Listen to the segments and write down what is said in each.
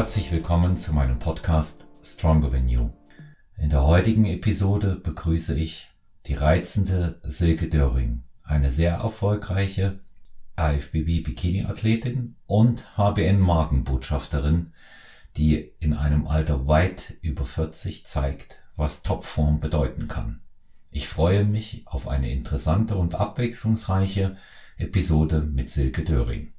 Herzlich willkommen zu meinem Podcast Stronger Than You. In der heutigen Episode begrüße ich die reizende Silke Döring, eine sehr erfolgreiche AFBB Bikini Athletin und HBN Markenbotschafterin, die in einem Alter weit über 40 zeigt, was Topform bedeuten kann. Ich freue mich auf eine interessante und abwechslungsreiche Episode mit Silke Döring.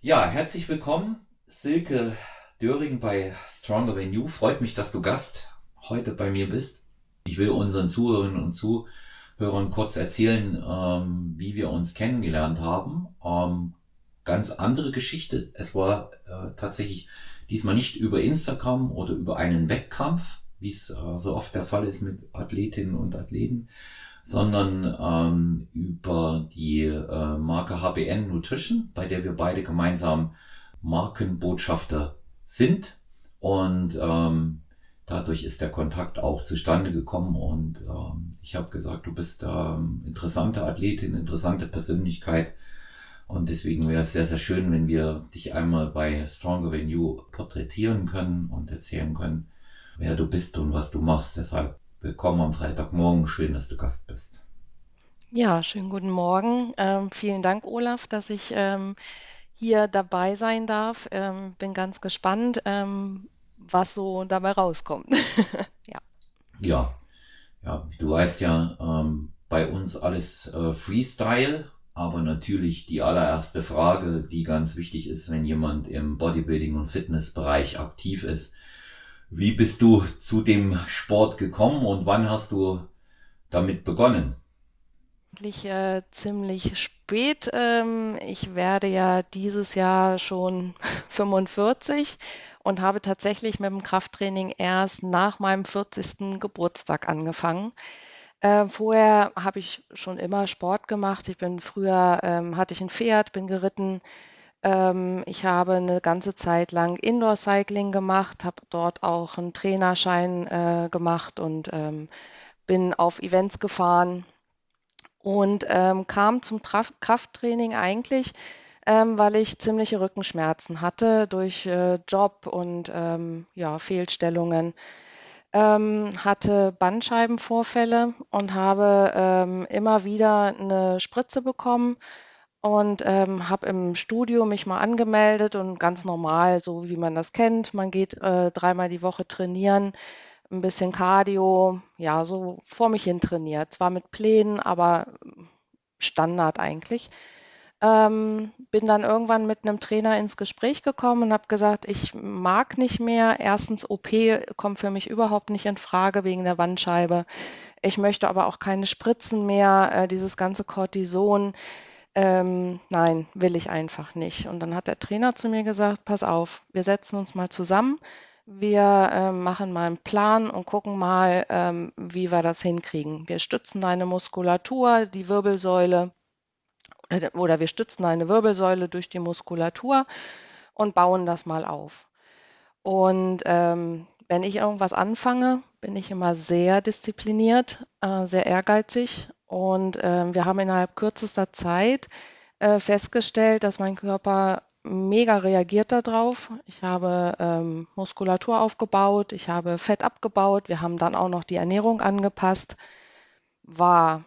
Ja, herzlich willkommen Silke Döring bei Stronger Than You. Freut mich, dass du Gast heute bei mir bist. Ich will unseren Zuhörerinnen und Zuhörern kurz erzählen, ähm, wie wir uns kennengelernt haben. Ähm, ganz andere Geschichte. Es war äh, tatsächlich diesmal nicht über Instagram oder über einen Wettkampf, wie es äh, so oft der Fall ist mit Athletinnen und Athleten, sondern ähm, über die äh, Marke HBN Nutrition, bei der wir beide gemeinsam Markenbotschafter sind. Und ähm, dadurch ist der Kontakt auch zustande gekommen. Und ähm, ich habe gesagt, du bist ähm, interessante Athletin, interessante Persönlichkeit. Und deswegen wäre es sehr, sehr schön, wenn wir dich einmal bei Stronger Than You porträtieren können und erzählen können, wer du bist und was du machst. Deshalb willkommen am Freitagmorgen. Schön, dass du Gast bist. Ja, schönen guten Morgen. Ähm, vielen Dank, Olaf, dass ich ähm, hier dabei sein darf. Ähm, bin ganz gespannt, ähm, was so dabei rauskommt. ja. Ja, ja, du weißt ja, ähm, bei uns alles äh, Freestyle, aber natürlich die allererste Frage, die ganz wichtig ist, wenn jemand im Bodybuilding und Fitnessbereich aktiv ist. Wie bist du zu dem Sport gekommen und wann hast du damit begonnen? Eigentlich äh, ziemlich spät. Ähm, ich werde ja dieses Jahr schon 45 und habe tatsächlich mit dem Krafttraining erst nach meinem 40. Geburtstag angefangen. Äh, vorher habe ich schon immer Sport gemacht. Ich bin früher, ähm, hatte ich ein Pferd, bin geritten. Ähm, ich habe eine ganze Zeit lang Indoor-Cycling gemacht, habe dort auch einen Trainerschein äh, gemacht und ähm, bin auf Events gefahren und ähm, kam zum Traf Krafttraining eigentlich, ähm, weil ich ziemliche Rückenschmerzen hatte durch äh, Job und ähm, ja, Fehlstellungen. Ähm, hatte Bandscheibenvorfälle und habe ähm, immer wieder eine Spritze bekommen und ähm, habe im Studio mich mal angemeldet und ganz normal, so wie man das kennt, man geht äh, dreimal die Woche trainieren ein bisschen Cardio, ja, so vor mich hin trainiert. Zwar mit Plänen, aber Standard eigentlich. Ähm, bin dann irgendwann mit einem Trainer ins Gespräch gekommen und habe gesagt, ich mag nicht mehr. Erstens, OP kommt für mich überhaupt nicht in Frage wegen der Wandscheibe. Ich möchte aber auch keine Spritzen mehr, äh, dieses ganze Cortison. Ähm, nein, will ich einfach nicht. Und dann hat der Trainer zu mir gesagt, pass auf, wir setzen uns mal zusammen wir ähm, machen mal einen Plan und gucken mal, ähm, wie wir das hinkriegen. Wir stützen deine Muskulatur, die Wirbelsäule, äh, oder wir stützen eine Wirbelsäule durch die Muskulatur und bauen das mal auf. Und ähm, wenn ich irgendwas anfange, bin ich immer sehr diszipliniert, äh, sehr ehrgeizig. Und äh, wir haben innerhalb kürzester Zeit äh, festgestellt, dass mein Körper mega reagiert darauf. Ich habe ähm, Muskulatur aufgebaut, ich habe Fett abgebaut, wir haben dann auch noch die Ernährung angepasst. War,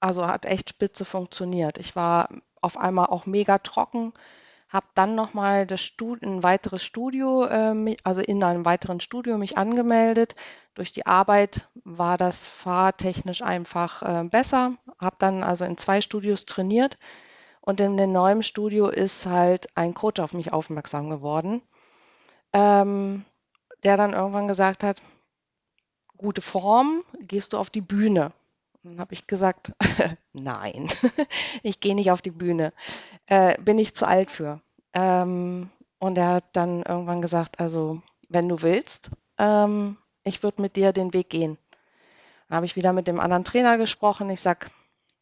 also hat echt spitze funktioniert. Ich war auf einmal auch mega trocken, habe dann nochmal ein weiteres Studio, äh, also in einem weiteren Studio mich angemeldet. Durch die Arbeit war das fahrtechnisch einfach äh, besser, habe dann also in zwei Studios trainiert und in dem neuen Studio ist halt ein Coach auf mich aufmerksam geworden, ähm, der dann irgendwann gesagt hat, gute Form, gehst du auf die Bühne? Dann habe ich gesagt, nein, ich gehe nicht auf die Bühne, äh, bin ich zu alt für. Ähm, und er hat dann irgendwann gesagt, also wenn du willst, ähm, ich würde mit dir den Weg gehen. Dann habe ich wieder mit dem anderen Trainer gesprochen. Ich sage,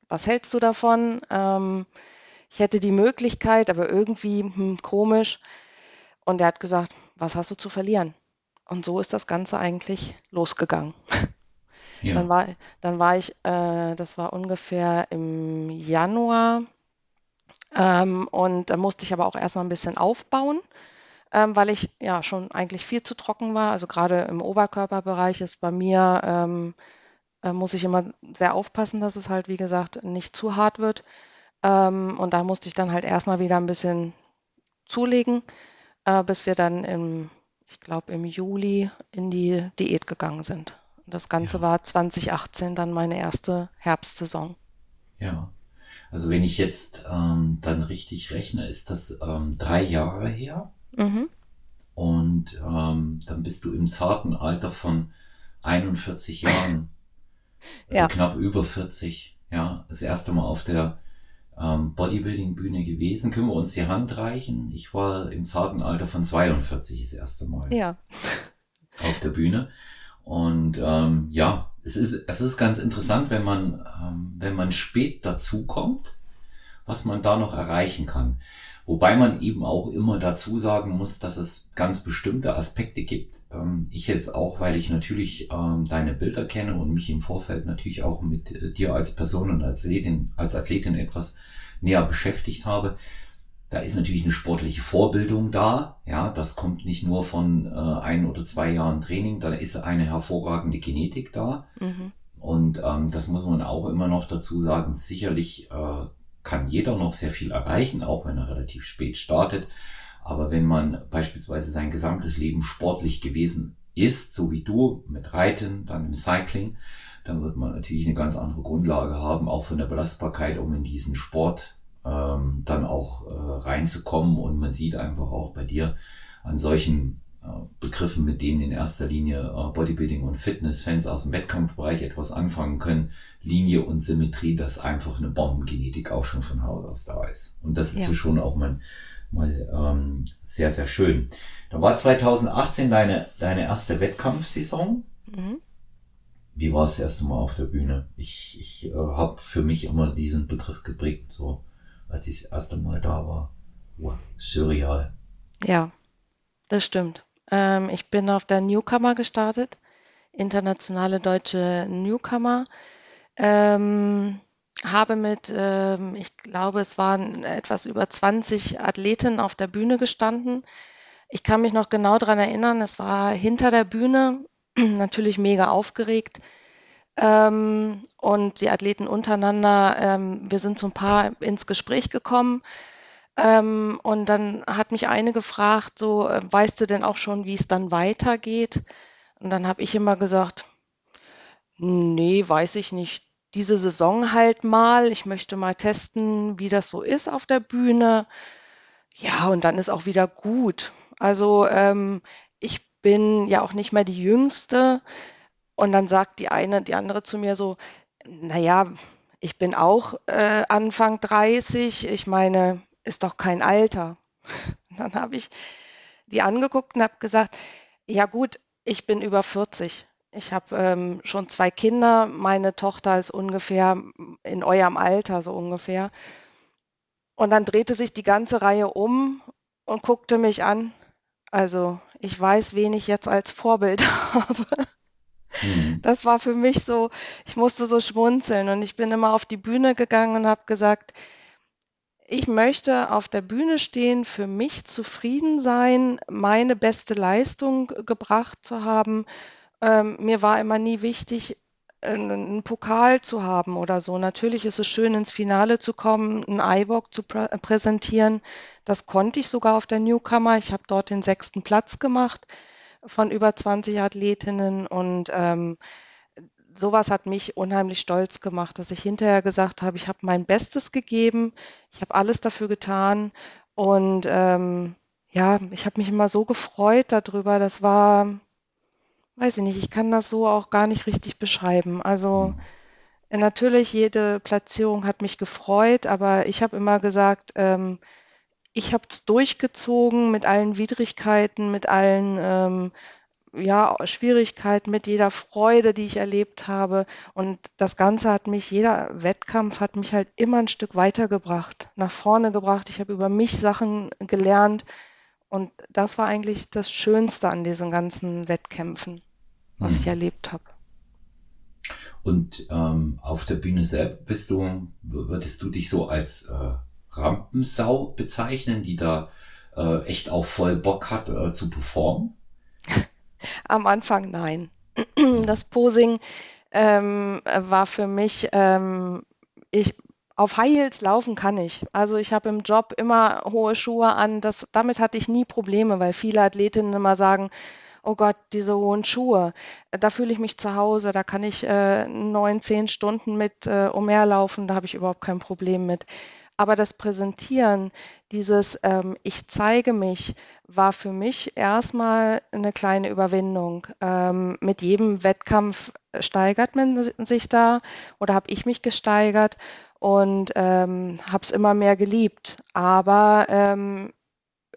was hältst du davon? Ähm, ich hätte die Möglichkeit, aber irgendwie hm, komisch. Und er hat gesagt, was hast du zu verlieren? Und so ist das Ganze eigentlich losgegangen. Ja. Dann, war, dann war ich, äh, das war ungefähr im Januar. Ähm, und da musste ich aber auch erstmal ein bisschen aufbauen. ähm, weil ich ja schon eigentlich viel zu trocken war. Also gerade im Oberkörperbereich ist bei mir, ähm, äh, muss ich immer sehr aufpassen, dass es halt, wie gesagt, nicht zu hart wird. Ähm, und da musste ich dann halt erstmal wieder ein bisschen zulegen, äh, bis wir dann im, ich glaube, im Juli in die Diät gegangen sind. Das Ganze Ja. war 2018 dann meine erste Herbstsaison. Ja. Also wenn ich jetzt ähm, dann richtig rechne, ist das ähm, drei Jahre her. Mhm. Und ähm, dann bist du im zarten Alter von 41 Jahren, also Ja. knapp über 40, ja, das erste Mal auf der ähm, Bodybuilding-Bühne gewesen. Können wir uns die Hand reichen? Ich war im zarten Alter von 42 das erste Mal Ja. auf der Bühne. Und ähm, ja, es ist, es ist ganz interessant, wenn man, ähm, wenn man spät dazu kommt, was man da noch erreichen kann. Wobei man eben auch immer dazu sagen muss, dass es ganz bestimmte Aspekte gibt. Ähm, ich jetzt auch, weil ich natürlich ähm, deine Bilder kenne und mich im Vorfeld natürlich auch mit äh, dir als Person und als Athletin, als Athletin etwas näher beschäftigt habe. Da ist natürlich eine sportliche Vorbildung da. Ja, das kommt nicht nur von äh, ein oder zwei Jahren Training. Da ist eine hervorragende Genetik da. Mhm. Und ähm, das muss man auch immer noch dazu sagen. Sicherlich äh, kann jeder noch sehr viel erreichen, auch wenn er relativ spät startet. Aber wenn man beispielsweise sein gesamtes Leben sportlich gewesen ist, so wie du mit Reiten, dann im Cycling, dann wird man natürlich eine ganz andere Grundlage haben, auch von der Belastbarkeit, um in diesen Sport ähm, dann auch äh, reinzukommen. Und man sieht einfach auch bei dir an solchen Begriffen, mit denen in erster Linie äh, Bodybuilding und Fitness-Fans aus dem Wettkampfbereich etwas anfangen können, Linie und Symmetrie, dass einfach eine Bombengenetik auch schon von Haus aus da ist. Und das ist Ja. ja schon auch mal, mal ähm, sehr, sehr schön. Da war 2018 deine, deine erste Wettkampfsaison. Mhm. Wie war es das erste Mal auf der Bühne? Ich, ich äh, habe für mich immer diesen Begriff geprägt, so als ich das erste Mal da war. Wow, surreal. Ja, das stimmt. Ähm, ich bin auf der Newcomer gestartet, internationale deutsche Newcomer. Ähm, habe mit, ähm, ich glaube, es waren etwas über 20 Athletinnen auf der Bühne gestanden. Ich kann mich noch genau daran erinnern, es war hinter der Bühne, natürlich mega aufgeregt. Ähm, und die Athleten untereinander, ähm, wir sind so ein paar ins Gespräch gekommen. Ähm, und dann hat mich eine gefragt, so, äh, weißt du denn auch schon, wie es dann weitergeht? Und dann habe ich immer gesagt, nee, weiß ich nicht. Diese Saison halt mal. Ich möchte mal testen, wie das so ist auf der Bühne. Ja, und dann ist auch wieder gut. Also ähm, ich bin ja auch nicht mehr die Jüngste. Und dann sagt die eine, die andere zu mir so, naja, ich bin auch äh, Anfang 30. Ich meine, ist doch kein Alter. Und dann habe ich die angeguckt und habe gesagt, ja gut, ich bin über 40. Ich habe ähm, schon zwei Kinder. Meine Tochter ist ungefähr in eurem Alter, so ungefähr. Und dann drehte sich die ganze Reihe um und guckte mich an. Also ich weiß, wen ich jetzt als Vorbild habe. Hm. Das war für mich so, ich musste so schmunzeln und ich bin immer auf die Bühne gegangen und habe gesagt, ich möchte auf der Bühne stehen, für mich zufrieden sein, meine beste Leistung gebracht zu haben. Ähm, mir war immer nie wichtig, einen, Pokal zu haben oder so. Natürlich ist es schön, ins Finale zu kommen, einen iWalk zu prä präsentieren. Das konnte ich sogar auf der Newcomer. Ich habe dort den sechsten Platz gemacht von über 20 Athletinnen und ähm, sowas hat mich unheimlich stolz gemacht, dass ich hinterher gesagt habe, ich habe mein Bestes gegeben, ich habe alles dafür getan und ähm, ja, ich habe mich immer so gefreut darüber. Das war, weiß ich nicht, ich kann das so auch gar nicht richtig beschreiben. Also Hm. natürlich, jede Platzierung hat mich gefreut, aber ich habe immer gesagt, ähm, ich habe es durchgezogen mit allen Widrigkeiten, mit allen ähm, ja, Schwierigkeiten, mit jeder Freude, die ich erlebt habe. Und das Ganze hat mich, jeder Wettkampf hat mich halt immer ein Stück weitergebracht, nach vorne gebracht. Ich habe über mich Sachen gelernt. Und das war eigentlich das Schönste an diesen ganzen Wettkämpfen, was ich Hm. erlebt habe. Und ähm, auf der Bühne selbst bist du, würdest du dich so als äh, Rampensau bezeichnen, die da äh, echt auch voll Bock hat äh, zu performen? Am Anfang nein. Das Posing ähm, war für mich, ähm, ich, auf High Heels laufen kann ich. Also ich habe im Job immer hohe Schuhe an. Das, damit hatte ich nie Probleme, weil viele Athletinnen immer sagen, oh Gott, diese hohen Schuhe, da fühle ich mich zu Hause, da kann ich äh, neun, zehn Stunden mit äh, umherlaufen, da habe ich überhaupt kein Problem mit. Aber das Präsentieren, dieses ähm, Ich zeige mich, war für mich erstmal eine kleine Überwindung. Ähm, mit jedem Wettkampf steigert man sich da oder habe ich mich gesteigert und ähm, habe es immer mehr geliebt. Aber ähm,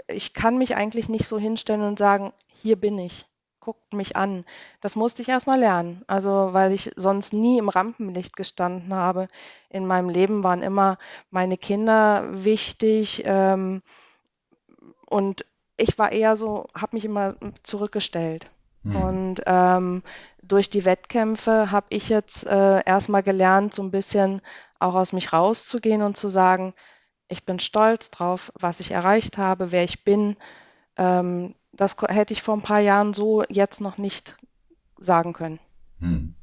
ich kann mich eigentlich nicht so hinstellen und sagen, hier bin ich guckt mich an. Das musste ich erst mal lernen. Also, weil ich sonst nie im Rampenlicht gestanden habe. In meinem Leben waren immer meine Kinder wichtig, ähm, und ich war eher so habe mich immer zurückgestellt. Mhm. Und, ähm, durch die Wettkämpfe habe ich jetzt, äh, erst gelernt, so ein bisschen auch aus mich rauszugehen und zu sagen: „Ich bin stolz drauf, was ich erreicht habe, wer ich bin.“ Ähm, das hätte ich vor ein paar Jahren so jetzt noch nicht sagen können. Hm.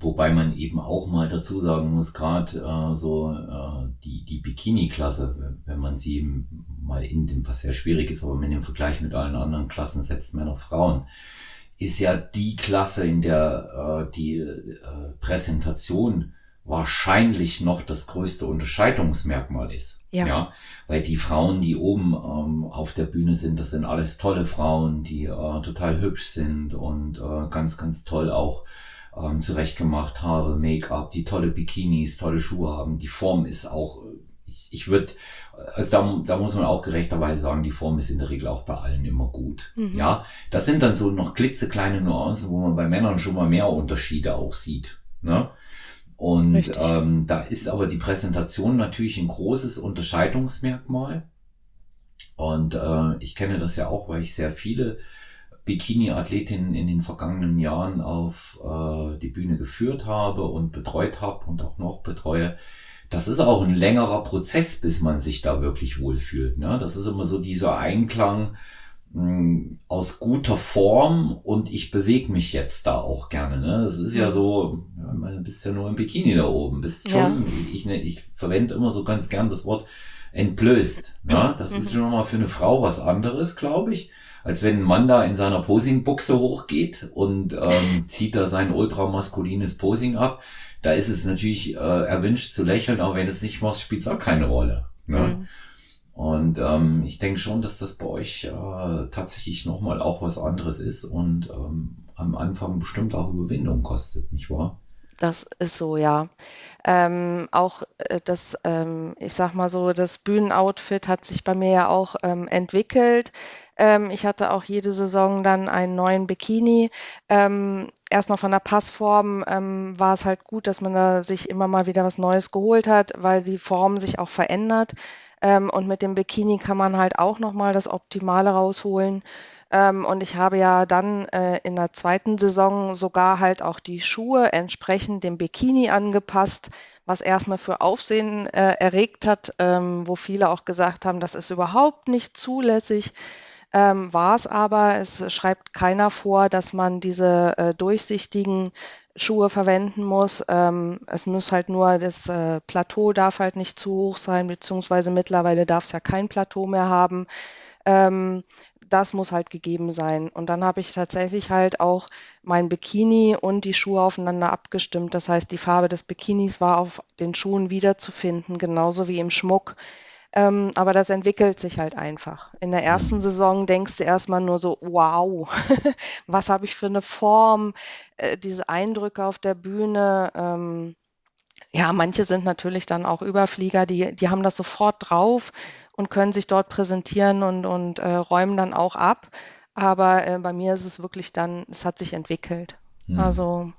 Wobei man eben auch mal dazu sagen muss, gerade äh, so äh, die, die Bikini-Klasse, wenn man sie mal in dem, was sehr schwierig ist, aber man den Vergleich mit allen anderen Klassen setzt, Männer, Frauen, ist ja die Klasse, in der äh, die äh, Präsentation wahrscheinlich noch das größte Unterscheidungsmerkmal ist. Ja. ja. Weil die Frauen, die oben ähm, auf der Bühne sind, das sind alles tolle Frauen, die äh, total hübsch sind und äh, ganz, ganz toll auch ähm, zurechtgemacht, Haare, Make-up, die tolle Bikinis, tolle Schuhe haben. Die Form ist auch, ich, ich würde, also da, da muss man auch gerechterweise sagen, die Form ist in der Regel auch bei allen immer gut. Mhm. Ja, das sind dann so noch klitzekleine Nuancen, wo man bei Männern schon mal mehr Unterschiede auch sieht. Ne? Und ähm, da ist aber die Präsentation natürlich ein großes Unterscheidungsmerkmal. Und äh, ich kenne das ja auch, weil ich sehr viele Bikini-Athletinnen in den vergangenen Jahren auf äh, die Bühne geführt habe und betreut habe und auch noch betreue. Das ist auch ein längerer Prozess, bis man sich da wirklich wohlfühlt. Ne? Das ist immer so dieser Einklang aus guter Form und ich bewege mich jetzt da auch gerne. Ne? Das ist ja so, ja, du bist ja nur im Bikini da oben, bist schon, ja. ich, ich, ich verwende immer so ganz gern das Wort entblößt. Ne? Das mhm. ist schon mal für eine Frau was anderes, glaube ich, als wenn ein Mann da in seiner Posingbuchse hochgeht und ähm, zieht da sein ultramaskulines Posing ab. Da ist es natürlich äh, erwünscht zu lächeln, aber wenn du es nicht machst, spielt es auch keine Rolle. Ne? Mhm. Und ähm, ich denke schon, dass das bei euch äh, tatsächlich nochmal auch was anderes ist und ähm, am Anfang bestimmt auch Überwindung kostet, nicht wahr? Das ist so, ja. Ähm, auch äh, das, ähm, ich sag mal so, das Bühnenoutfit hat sich bei mir ja auch ähm, entwickelt. Ähm, ich hatte auch jede Saison dann einen neuen Bikini. Ähm, erstmal von der Passform ähm, war es halt gut, dass man da sich immer mal wieder was Neues geholt hat, weil die Form sich auch verändert. Ähm, und mit dem Bikini kann man halt auch nochmal das Optimale rausholen. Ähm, und ich habe ja dann äh, in der zweiten Saison sogar halt auch die Schuhe entsprechend dem Bikini angepasst, was erstmal für Aufsehen äh, erregt hat, ähm, wo viele auch gesagt haben, das ist überhaupt nicht zulässig. Ähm, war es aber, es schreibt keiner vor, dass man diese äh, durchsichtigen Schuhe verwenden muss. Ähm, es muss halt nur, das äh, Plateau darf halt nicht zu hoch sein, beziehungsweise mittlerweile darf es ja kein Plateau mehr haben. Ähm, das muss halt gegeben sein. Und dann habe ich tatsächlich halt auch mein Bikini und die Schuhe aufeinander abgestimmt. Das heißt, die Farbe des Bikinis war auf den Schuhen wiederzufinden, genauso wie im Schmuck. Ähm, aber das entwickelt sich halt einfach. In der ersten Saison denkst du erstmal nur so, wow, was habe ich für eine Form, äh, diese Eindrücke auf der Bühne. Ähm, ja, manche sind natürlich dann auch Überflieger, die, die haben das sofort drauf und können sich dort präsentieren und, und äh, räumen dann auch ab. Aber äh, bei mir ist es wirklich dann, es hat sich entwickelt. Hm. Also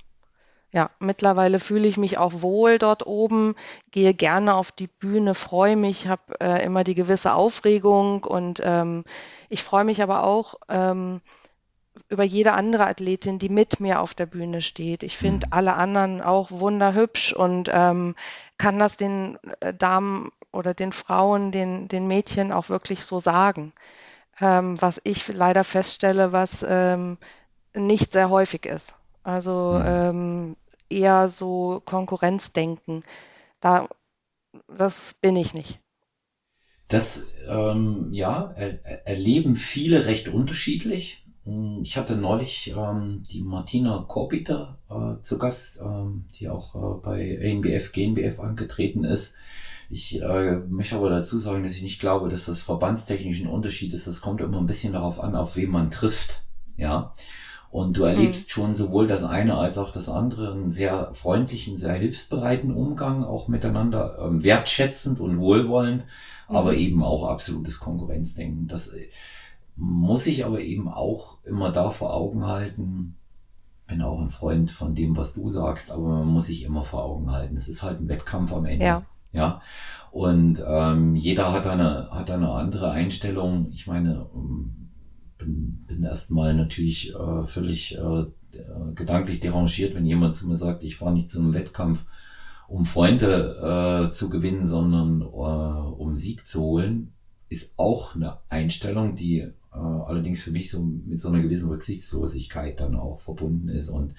ja, mittlerweile fühle ich mich auch wohl dort oben, gehe gerne auf die Bühne, freue mich, habe äh, immer die gewisse Aufregung und ähm, ich freue mich aber auch ähm, über jede andere Athletin, die mit mir auf der Bühne steht. Ich finde mhm. alle anderen auch wunderhübsch und ähm, kann das den äh, Damen oder den Frauen, den, den Mädchen auch wirklich so sagen. Ähm, was ich leider feststelle, was ähm, nicht sehr häufig ist. Also Mhm. ähm, eher so Konkurrenzdenken. Da, das bin ich nicht. Das, ähm, ja, er, er- erleben viele recht unterschiedlich. Mm, Ich hatte neulich ähm, die Martina Korbiter äh, zu Gast, ähm, die auch äh, bei ANBF, GNBF angetreten ist. Ich äh, möchte aber dazu sagen, dass ich nicht glaube, dass das verbandstechnisch ein Unterschied ist. Das kommt immer ein bisschen darauf an, auf wen man trifft. Ja. Und du erlebst schon sowohl das eine als auch das andere einen sehr freundlichen, sehr hilfsbereiten Umgang, auch miteinander, ähm, wertschätzend und wohlwollend, aber Mhm. eben auch absolutes Konkurrenzdenken. Das äh, muss ich aber eben auch immer da vor Augen halten. Bin auch ein Freund von dem, was du sagst, aber man muss sich immer vor Augen halten. Es ist halt ein Wettkampf am Ende. Ja. Ja. Und ähm, jeder hat eine, hat eine andere Einstellung. Ich meine, ähm, bin, bin erstmal natürlich äh, völlig äh, äh, gedanklich derangiert, wenn jemand zu mir sagt, ich fahre nicht zu einem Wettkampf, um Freunde äh, zu gewinnen, sondern äh, um Sieg zu holen, ist auch eine Einstellung, die äh, allerdings für mich so mit so einer gewissen Rücksichtslosigkeit dann auch verbunden ist. Und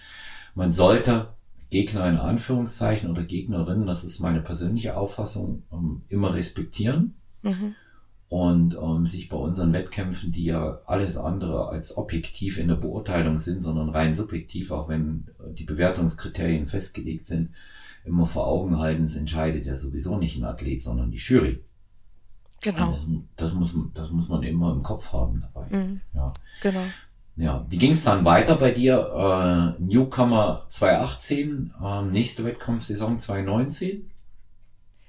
man sollte Gegner in Anführungszeichen oder Gegnerinnen, das ist meine persönliche Auffassung, ähm, immer respektieren Mhm. Und ähm, sich bei unseren Wettkämpfen, die ja alles andere als objektiv in der Beurteilung sind, sondern rein subjektiv, auch wenn äh, die Bewertungskriterien festgelegt sind, immer vor Augen halten, es entscheidet ja sowieso nicht ein Athlet, sondern die Jury. Genau. Das, das, muss, das muss man immer im Kopf haben dabei. Mhm. Ja. Genau. Ja, wie ging es dann weiter bei dir? Äh, Newcomer 2018, ähm, nächste Wettkampfsaison 2019?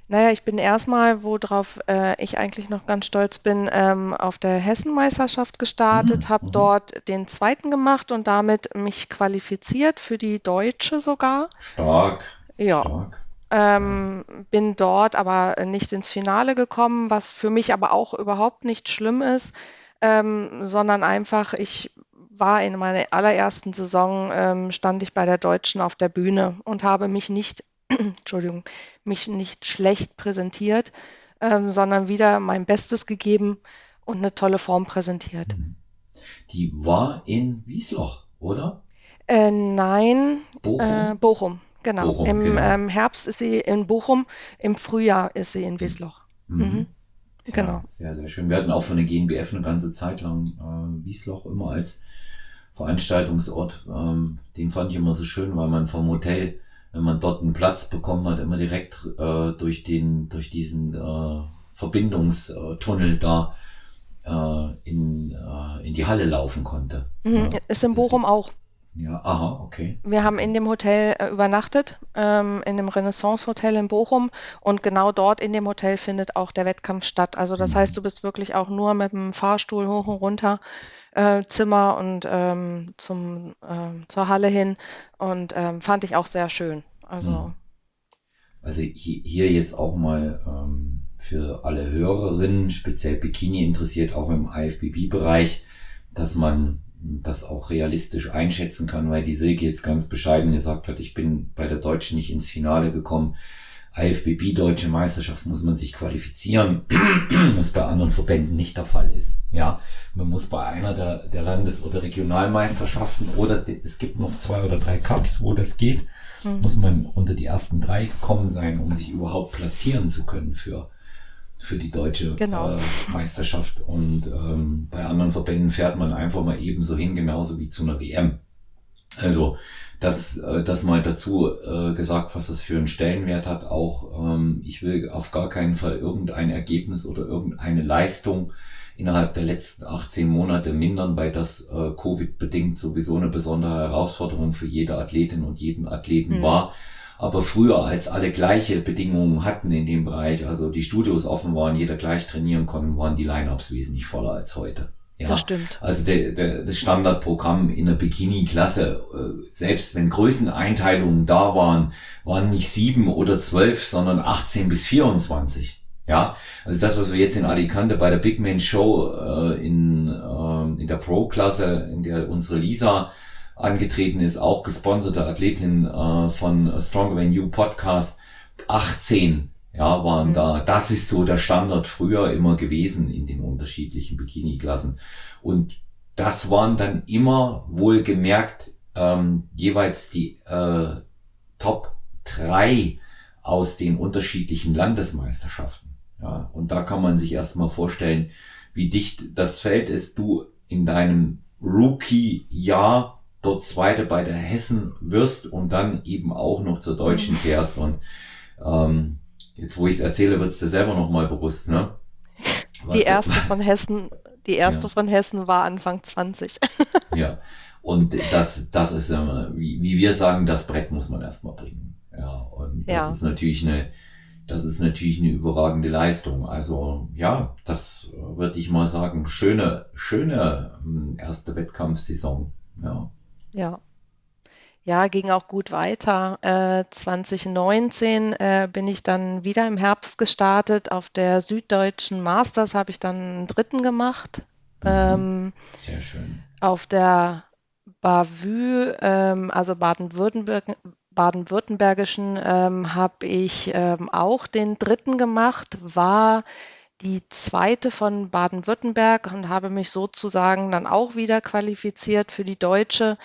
Naja, ich bin erstmal, worauf äh, ich eigentlich noch ganz stolz bin, ähm, auf der Hessenmeisterschaft gestartet, Mhm, habe mhm. dort den zweiten gemacht und damit mich qualifiziert für die Deutsche sogar. Stark, Ja, stark. ähm, bin dort aber nicht ins Finale gekommen, was für mich aber auch überhaupt nicht schlimm ist, ähm, sondern einfach, ich war in meiner allerersten Saison, ähm, stand ich bei der Deutschen auf der Bühne und habe mich nicht, Entschuldigung, mich nicht schlecht präsentiert, ähm, sondern wieder mein Bestes gegeben und eine tolle Form präsentiert. Mhm. Die war in Wiesloch, oder? Äh, nein, Bochum? äh, Bochum, genau. Bochum, Im genau. ähm, Herbst ist sie in Bochum, im Frühjahr ist sie in Wiesloch. Mhm. Tja, genau. Sehr, sehr schön. Wir hatten auch von der GNBF eine ganze Zeit lang äh, Wiesloch immer als Veranstaltungsort. Ähm, den fand ich immer so schön, weil man vom Hotel, wenn man dort einen Platz bekommen hat, immer direkt äh, durch den, durch diesen äh, Verbindungstunnel da äh, in, äh, in die Halle laufen konnte. Mhm. Ja, Ist in das- Bochum auch. Ja, aha, okay. Wir haben in dem Hotel äh, übernachtet, ähm, in dem Renaissance-Hotel in Bochum. Und genau dort in dem Hotel findet auch der Wettkampf statt. Also das Mhm. heißt, du bist wirklich auch nur mit dem Fahrstuhl hoch und runter, äh, Zimmer und ähm, zum, ähm, zur Halle hin. Und ähm, fand ich auch sehr schön. Also Mhm. Also hi- hier jetzt auch mal ähm, für alle Hörerinnen, speziell Bikini interessiert, auch im IFBB-Bereich, dass man das auch realistisch einschätzen kann, weil die Silke jetzt ganz bescheiden gesagt hat, ich bin bei der Deutschen nicht ins Finale gekommen. IFBB Deutsche Meisterschaft muss man sich qualifizieren, was bei anderen Verbänden nicht der Fall ist. Ja, man muss bei einer der, der Landes- oder Regionalmeisterschaften oder de- es gibt noch zwei oder drei Cups, wo das geht, Mhm. muss man unter die ersten drei gekommen sein, um sich überhaupt platzieren zu können für für die deutsche Genau. äh, Meisterschaft. Und ähm, bei anderen Verbänden fährt man einfach mal ebenso hin, genauso wie zu einer WM. Also das, äh, das mal dazu äh, gesagt, was das für einen Stellenwert hat. Auch ähm, ich will auf gar keinen Fall irgendein Ergebnis oder irgendeine Leistung innerhalb der letzten 18 Monate mindern, weil das äh, Covid-bedingt sowieso eine besondere Herausforderung für jede Athletin und jeden Athleten Mhm. war. Aber früher, als alle gleiche Bedingungen hatten in dem Bereich, also die Studios offen waren, jeder gleich trainieren konnte, waren die Lineups wesentlich voller als heute. Ja, das stimmt. also der, der, das Standardprogramm in der Bikini-Klasse, äh, selbst wenn Größeneinteilungen da waren, waren nicht sieben oder zwölf, sondern 18 bis 24. Ja, also das, was wir jetzt in Alicante bei der Big Man Show äh, in, äh, in der Pro-Klasse, in der unsere Lisa angetreten ist, auch gesponserte Athletin äh, von Stronger Than You Podcast, 18 Ja, waren mhm. da, das ist so der Standard früher immer gewesen in den unterschiedlichen Bikini-Klassen. Und das waren dann immer wohlgemerkt ähm, jeweils die äh, Top drei aus den unterschiedlichen Landesmeisterschaften. Ja, und da kann man sich erstmal vorstellen, wie dicht das Feld ist. Du in deinem Rookie-Jahr dort Zweite bei der Hessen wirst und dann eben auch noch zur Deutschen mhm. fährst. Und ähm, jetzt, wo ich es erzähle, wird es dir selber nochmal bewusst, ne? Was die erste von Hessen, die erste ja. von Hessen war Anfang 20. ja. Und das, das ist, wie, wie wir sagen, das Brett muss man erstmal bringen. Ja. Und das ja. ist natürlich eine, das ist natürlich eine überragende Leistung. Also ja, das würde ich mal sagen, schöne, schöne ähm, erste Wettkampfsaison. Ja. Ja. Ja, ging auch gut weiter. Äh, 2019 äh, bin ich dann wieder im Herbst gestartet. Auf der Süddeutschen Masters habe ich dann einen dritten gemacht. Mhm. Ähm, Sehr schön. Auf der Bavü, ähm, also Baden-Württemberg, baden-württembergischen, ähm, habe ich ähm, auch den dritten gemacht, war die zweite von Baden-Württemberg und habe mich sozusagen dann auch wieder qualifiziert für die deutsche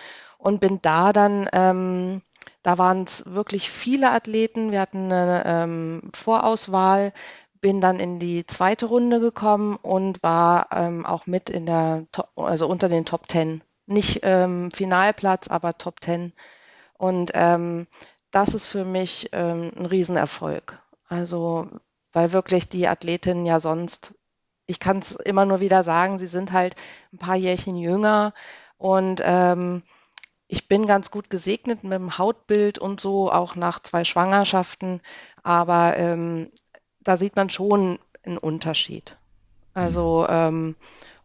und bin da dann, ähm, da waren es wirklich viele Athleten, wir hatten eine ähm, Vorauswahl, bin dann in die zweite Runde gekommen und war ähm, auch mit in der, also unter den Top Ten. Nicht ähm, Finalplatz, aber Top Ten. Und ähm, das ist für mich ähm, ein Riesenerfolg. Also, weil wirklich die Athletinnen ja sonst, ich kann es immer nur wieder sagen, sie sind halt ein paar Jährchen jünger und ähm, ich bin ganz gut gesegnet mit dem Hautbild und so, auch nach zwei Schwangerschaften. Aber ähm, da sieht man schon einen Unterschied. Also, mhm. ähm,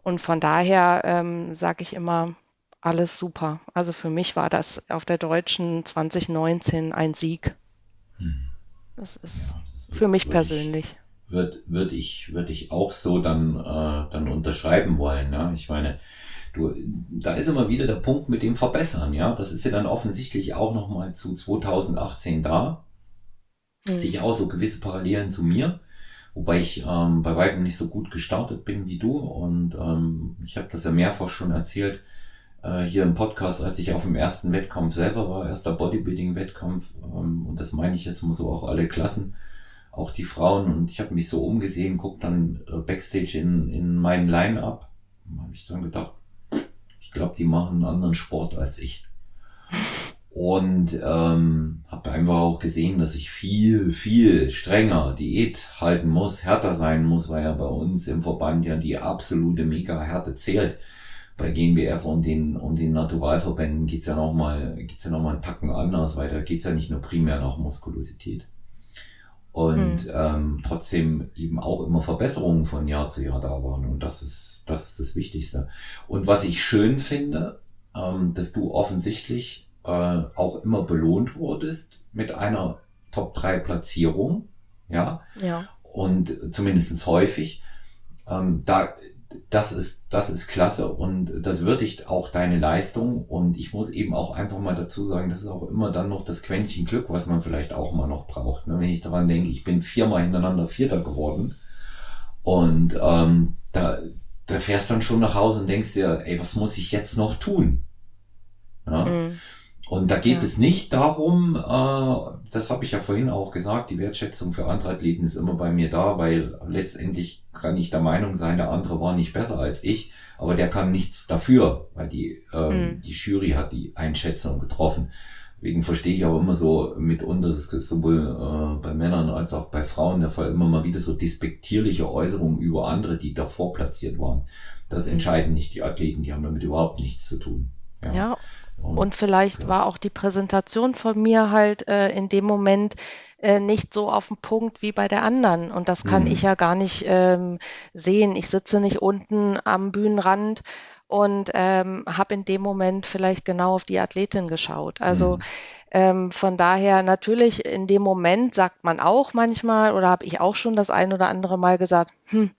und von daher ähm, sage ich immer, alles super. Also für mich war das auf der Deutschen 2019 ein Sieg. Mhm. Das ist ja, das für mich persönlich. Würde würd ich, würd ich auch so dann, äh, dann unterschreiben wollen. Ja? Ich meine, du, da ist immer wieder der Punkt mit dem Verbessern, ja. Das ist ja dann offensichtlich auch nochmal zu 2018 da. Mhm. Sicher auch so gewisse Parallelen zu mir. Wobei ich ähm, bei weitem nicht so gut gestartet bin wie du. Und ähm, ich habe das ja mehrfach schon erzählt äh, hier im Podcast, als ich auf dem ersten Wettkampf selber war, erster Bodybuilding-Wettkampf. Ähm, und das meine ich jetzt mal so auch alle Klassen, auch die Frauen. Und ich habe mich so umgesehen, guck dann äh, Backstage in, in meinen Line-Up. habe ich dann gedacht, ich glaube, die machen einen anderen Sport als ich. Und ähm, habe einfach auch gesehen, dass ich viel, viel strenger Diät halten muss, härter sein muss, weil ja bei uns im Verband ja die absolute Mega-Härte zählt. Bei GmbF und den, und den Naturalverbänden geht's ja nochmal geht's ja noch einen Tacken anders, weil da geht's ja nicht nur primär nach Muskulosität. Und hm. ähm, trotzdem eben auch immer Verbesserungen von Jahr zu Jahr da waren. Und das ist das ist das Wichtigste. Und was ich schön finde, ähm, dass du offensichtlich äh, auch immer belohnt wurdest mit einer Top 3 Platzierung. Ja. Ja. Und zumindestens häufig. Ähm, da, das ist, das ist klasse und das würdigt auch deine Leistung. Und ich muss eben auch einfach mal dazu sagen, das ist auch immer dann noch das Quäntchen Glück, was man vielleicht auch mal noch braucht. Ne? Wenn ich daran denke, ich bin viermal hintereinander Vierter geworden. Und ähm, da, da fährst dann schon nach Hause und denkst dir, ey, was muss ich jetzt noch tun? Ja? Mhm. Und da geht ja. es nicht darum, äh, das habe ich ja vorhin auch gesagt, die Wertschätzung für andere Athleten ist immer bei mir da, weil letztendlich kann ich der Meinung sein, der andere war nicht besser als ich, aber der kann nichts dafür, weil die, ähm, mhm. die Jury hat die Einschätzung getroffen. Deswegen verstehe ich auch immer so mitunter, das ist sowohl äh, bei Männern als auch bei Frauen der Fall, immer mal wieder so despektierliche Äußerungen über andere, die davor platziert waren. Das mhm. entscheiden nicht die Athleten, die haben damit überhaupt nichts zu tun. Ja, ja. Und, vielleicht war auch die Präsentation von mir halt äh, in dem Moment äh, nicht so auf den Punkt wie bei der anderen. Und das kann mhm. ich ja gar nicht ähm, sehen. Ich sitze nicht unten am Bühnenrand und ähm, habe in dem Moment vielleicht genau auf die Athletin geschaut. Also mhm. ähm, von daher natürlich in dem Moment sagt man auch manchmal oder habe ich auch schon das ein oder andere Mal gesagt, hm,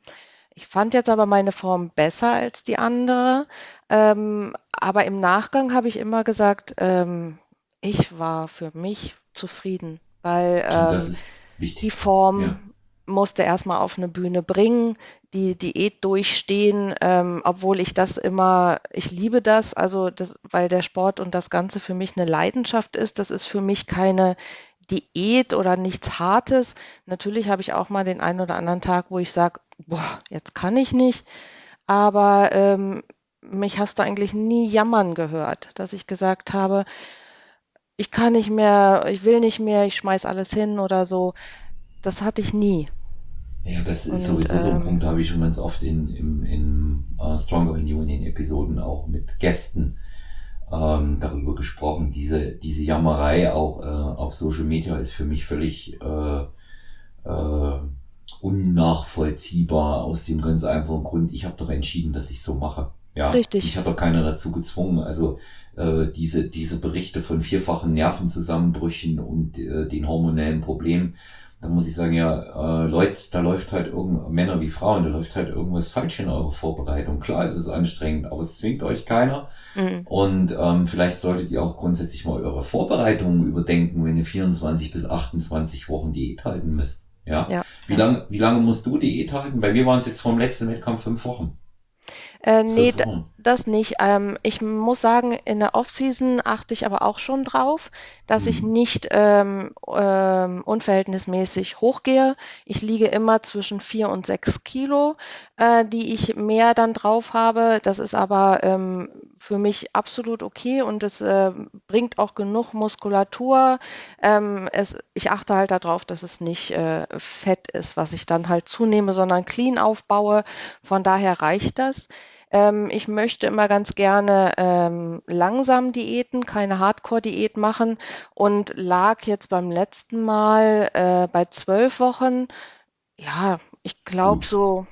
ich fand jetzt aber meine Form besser als die andere. Ähm, aber im Nachgang habe ich immer gesagt, ähm, ich war für mich zufrieden, weil ähm, die Form ja. musste erstmal auf eine Bühne bringen, die Diät durchstehen, ähm, obwohl ich das immer, ich liebe das, also das, weil der Sport und das Ganze für mich eine Leidenschaft ist. Das ist für mich keine Diät oder nichts Hartes. Natürlich habe ich auch mal den einen oder anderen Tag, wo ich sage, boah, jetzt kann ich nicht. Aber ähm, mich hast du eigentlich nie jammern gehört, dass ich gesagt habe, ich kann nicht mehr, ich will nicht mehr, ich schmeiß alles hin oder so. Das hatte ich nie. Ja, das ist Und, sowieso so ein ähm, Punkt, da habe ich schon ganz oft in, in, in uh, Stronger in You in den Episoden auch mit Gästen ähm, darüber gesprochen. Diese, diese Jammerei auch äh, auf Social Media ist für mich völlig äh, äh, unnachvollziehbar aus dem ganz einfachen Grund, ich habe doch entschieden, dass ich so mache. Ja, Richtig. Ich habe doch keiner dazu gezwungen. Also äh, diese, diese Berichte von vierfachen Nervenzusammenbrüchen und äh, den hormonellen Problemen, da muss ich sagen, ja, äh, Leute, da läuft halt irgend Männer wie Frauen, da läuft halt irgendwas falsch in eurer Vorbereitung. Klar, es ist anstrengend, aber es zwingt euch keiner. Mhm. Und ähm, vielleicht solltet ihr auch grundsätzlich mal eure Vorbereitungen überdenken, wenn ihr 24 bis 28 Wochen Diät halten müsst. Ja. ja. Wie lange, wie lange musst du Diät halten? Bei mir waren es jetzt vom letzten Wettkampf fünf Wochen. Äh, nee, das nicht. Ähm, ich muss sagen, in der Offseason achte ich aber auch schon drauf, dass ich mhm. nicht ähm, ähm, unverhältnismäßig hochgehe. Ich liege immer zwischen vier und sechs Kilo, äh, die ich mehr dann drauf habe. Das ist aber ähm, für mich absolut okay und es äh, bringt auch genug Muskulatur. Ähm, es, ich achte halt darauf, dass es nicht äh, Fett ist, was ich dann halt zunehme, sondern clean aufbaue. Von daher reicht das. Ähm, ich möchte immer ganz gerne ähm, langsam Diäten, keine Hardcore-Diät machen und lag jetzt beim letzten Mal äh, bei zwölf Wochen. Ja, ich glaube so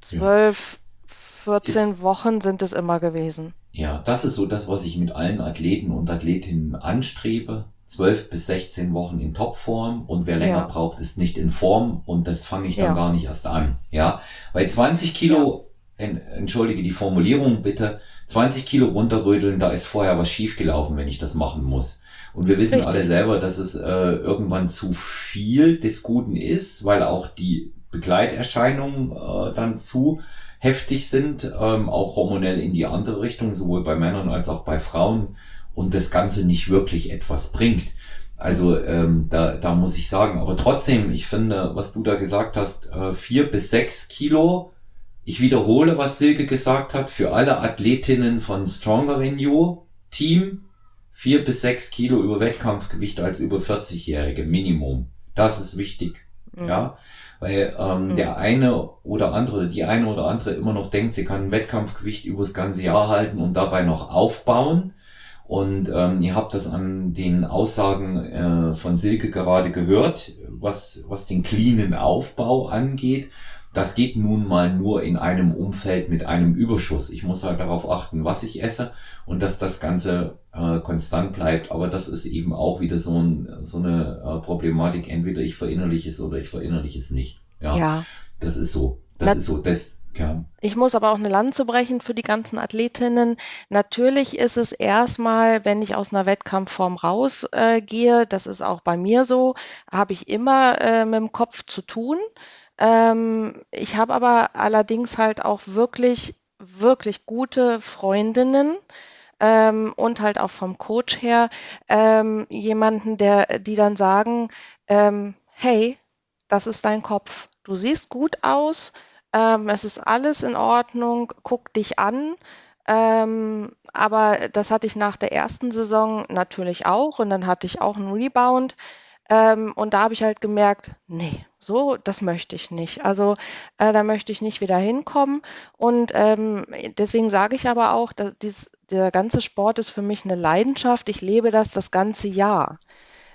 zwölf, ja. 14 ist, Wochen sind es immer gewesen. Ja, das ist so das, was ich mit allen Athleten und Athletinnen anstrebe. 12 bis 16 Wochen in Topform und wer länger ja. braucht, ist nicht in Form und das fange ich dann ja. gar nicht erst an. Ja, weil 20 Kilo entschuldige die Formulierung bitte, 20 Kilo runterrödeln, da ist vorher was schiefgelaufen, wenn ich das machen muss. Und wir wissen Richtig. alle selber, dass es äh, irgendwann zu viel des Guten ist, weil auch die Begleiterscheinungen äh, dann zu heftig sind, ähm, auch hormonell in die andere Richtung, sowohl bei Männern als auch bei Frauen und das Ganze nicht wirklich etwas bringt. Also ähm, da, da muss ich sagen, aber trotzdem, ich finde, was du da gesagt hast, äh, vier bis sechs Kilo ich wiederhole, was Silke gesagt hat, für alle Athletinnen von Stronger Than You Team vier bis sechs Kilo über Wettkampfgewicht als über 40-Jährige Minimum. Das ist wichtig. Mhm. Ja, weil ähm, mhm. der eine oder andere, die eine oder andere immer noch denkt, sie kann ein Wettkampfgewicht übers ganze Jahr halten und dabei noch aufbauen. Und ähm, ihr habt das an den Aussagen äh, von Silke gerade gehört, was, was den cleanen Aufbau angeht. Das geht nun mal nur in einem Umfeld mit einem Überschuss. Ich muss halt darauf achten, was ich esse und dass das Ganze äh, konstant bleibt. Aber das ist eben auch wieder so, ein, so eine äh, Problematik. Entweder ich verinnerliche es oder ich verinnerliche es nicht. Ja, ja. das ist so. Das Na, ist so. Das, ja. Ich muss aber auch eine Lanze brechen für die ganzen Athletinnen. Natürlich ist es erstmal, wenn ich aus einer Wettkampfform rausgehe, äh, das ist auch bei mir so, habe ich immer äh, mit dem Kopf zu tun. Ähm, ich habe aber allerdings halt auch wirklich, wirklich gute Freundinnen ähm, und halt auch vom Coach her ähm, jemanden, der, die dann sagen, ähm, hey, das ist dein Kopf. Du siehst gut aus, ähm, es ist alles in Ordnung, guck dich an. Ähm, aber das hatte ich nach der ersten Saison natürlich auch und dann hatte ich auch einen Rebound. Ähm, und da habe ich halt gemerkt, nee, so, das möchte ich nicht. Also äh, da möchte ich nicht wieder hinkommen. Und ähm, deswegen sage ich aber auch, dass dies, der ganze Sport ist für mich eine Leidenschaft. Ich lebe das das ganze Jahr.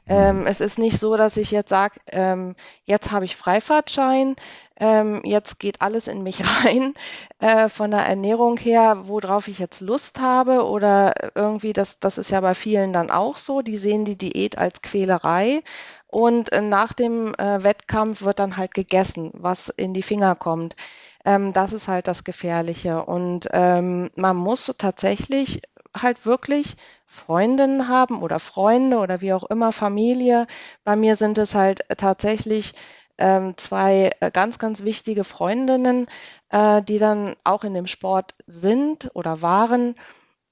Ähm, mhm. es ist nicht so, dass ich jetzt sage, ähm, jetzt habe ich Freifahrtschein, ähm, jetzt geht alles in mich rein, äh, von der Ernährung her, worauf ich jetzt Lust habe oder irgendwie, das, das ist ja bei vielen dann auch so, die sehen die Diät als Quälerei und äh, nach dem äh, Wettkampf wird dann halt gegessen, was in die Finger kommt. Ähm, das ist halt das Gefährliche. Und ähm, man muss tatsächlich halt wirklich Freundinnen haben oder Freunde oder wie auch immer, Familie. Bei mir sind es halt tatsächlich ähm, zwei äh, ganz, ganz wichtige Freundinnen, äh, die dann auch in dem Sport sind oder waren,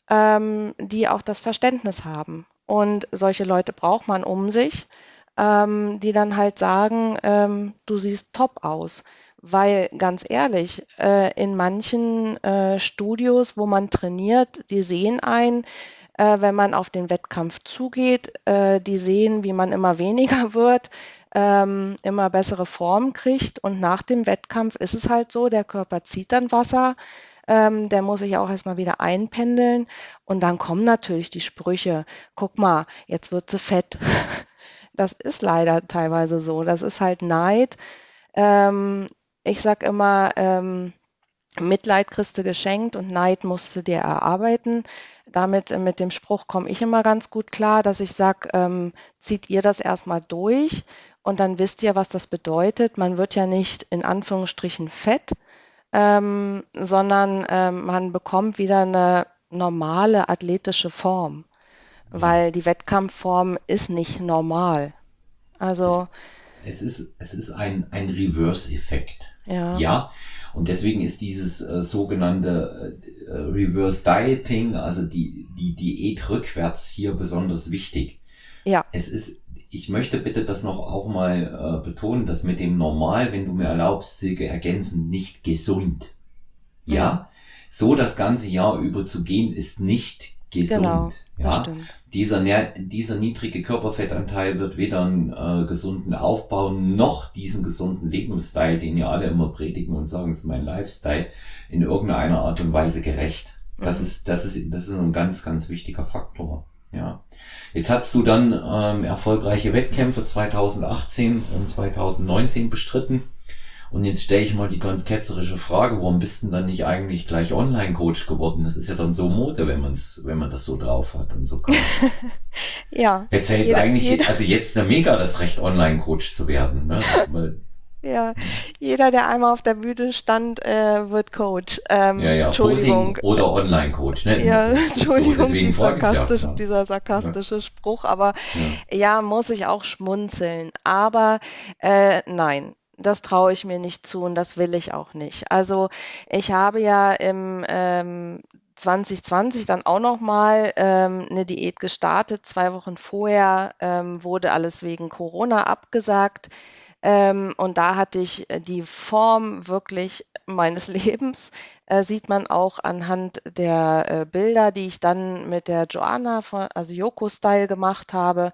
ähm, die auch das Verständnis haben. Und solche Leute braucht man um sich, ähm, die dann halt sagen, ähm, du siehst top aus. Weil ganz ehrlich, äh, in manchen äh, Studios, wo man trainiert, die sehen ein, äh, wenn man auf den Wettkampf zugeht, äh, die sehen, wie man immer weniger wird, ähm, immer bessere Form kriegt. Und nach dem Wettkampf ist es halt so, der Körper zieht dann Wasser, ähm, der muss sich auch erstmal wieder einpendeln. Und dann kommen natürlich die Sprüche, guck mal, jetzt wird sie fett. Das ist leider teilweise so. Das ist halt Neid. Ähm, ich sag immer, ähm, Mitleid kriegst du geschenkt und Neid musst du dir erarbeiten. Damit, äh, mit dem Spruch komme ich immer ganz gut klar, dass ich sage, ähm, zieht ihr das erstmal durch und dann wisst ihr, was das bedeutet. Man wird ja nicht in Anführungsstrichen fett, ähm, sondern ähm, man bekommt wieder eine normale athletische Form, weil die Wettkampfform ist nicht normal. Also es, es ist, es ist ein, ein Reverse-Effekt. Ja. ja. Und deswegen ist dieses äh, sogenannte äh, Reverse Dieting, also die, die Diät rückwärts hier besonders wichtig. Ja. Es ist, ich möchte bitte das noch auch mal äh, betonen, dass mit dem Normal, wenn du mir erlaubst, Silke ergänzen, nicht gesund. Ja. Mhm. So das ganze Jahr über zu gehen, ist nicht gesund. Genau, ja, dieser, dieser niedrige Körperfettanteil wird weder einen äh, gesunden Aufbau noch diesen gesunden Lebensstil, den ihr alle immer predigen und sagen, es ist mein Lifestyle, in irgendeiner Art und Weise gerecht. Das mhm. ist, das ist, das ist ein ganz, ganz wichtiger Faktor. Ja. Jetzt hast du dann ähm, erfolgreiche Wettkämpfe 2018 und 2019 bestritten. Und jetzt stelle ich mal die ganz ketzerische Frage, warum bist du dann nicht eigentlich gleich Online-Coach geworden? Das ist ja dann so Mode, wenn man's, wenn man das so drauf hat und so kann. ja. Hättest ja jetzt jeder, eigentlich, jeder. also jetzt eine mega das Recht, Online-Coach zu werden. Ne? Ja, jeder, der einmal auf der Bühne stand, äh, wird Coach. Ähm, ja, ja, Entschuldigung. Posing oder Online-Coach. Ne? Ja, Entschuldigung, so, die sarkastische, ja, dieser sarkastische. Spruch, aber ja. ja. muss ich auch schmunzeln. Aber äh, nein, das traue ich mir nicht zu und das will ich auch nicht. Also ich habe ja im ähm, 2020 dann auch noch mal ähm, eine Diät gestartet. Zwei Wochen vorher ähm, wurde alles wegen Corona abgesagt. Ähm, und da hatte ich die Form wirklich meines Lebens. Äh, sieht man auch anhand der äh, Bilder, die ich dann mit der Joanna, von, also Yoko-Style gemacht habe.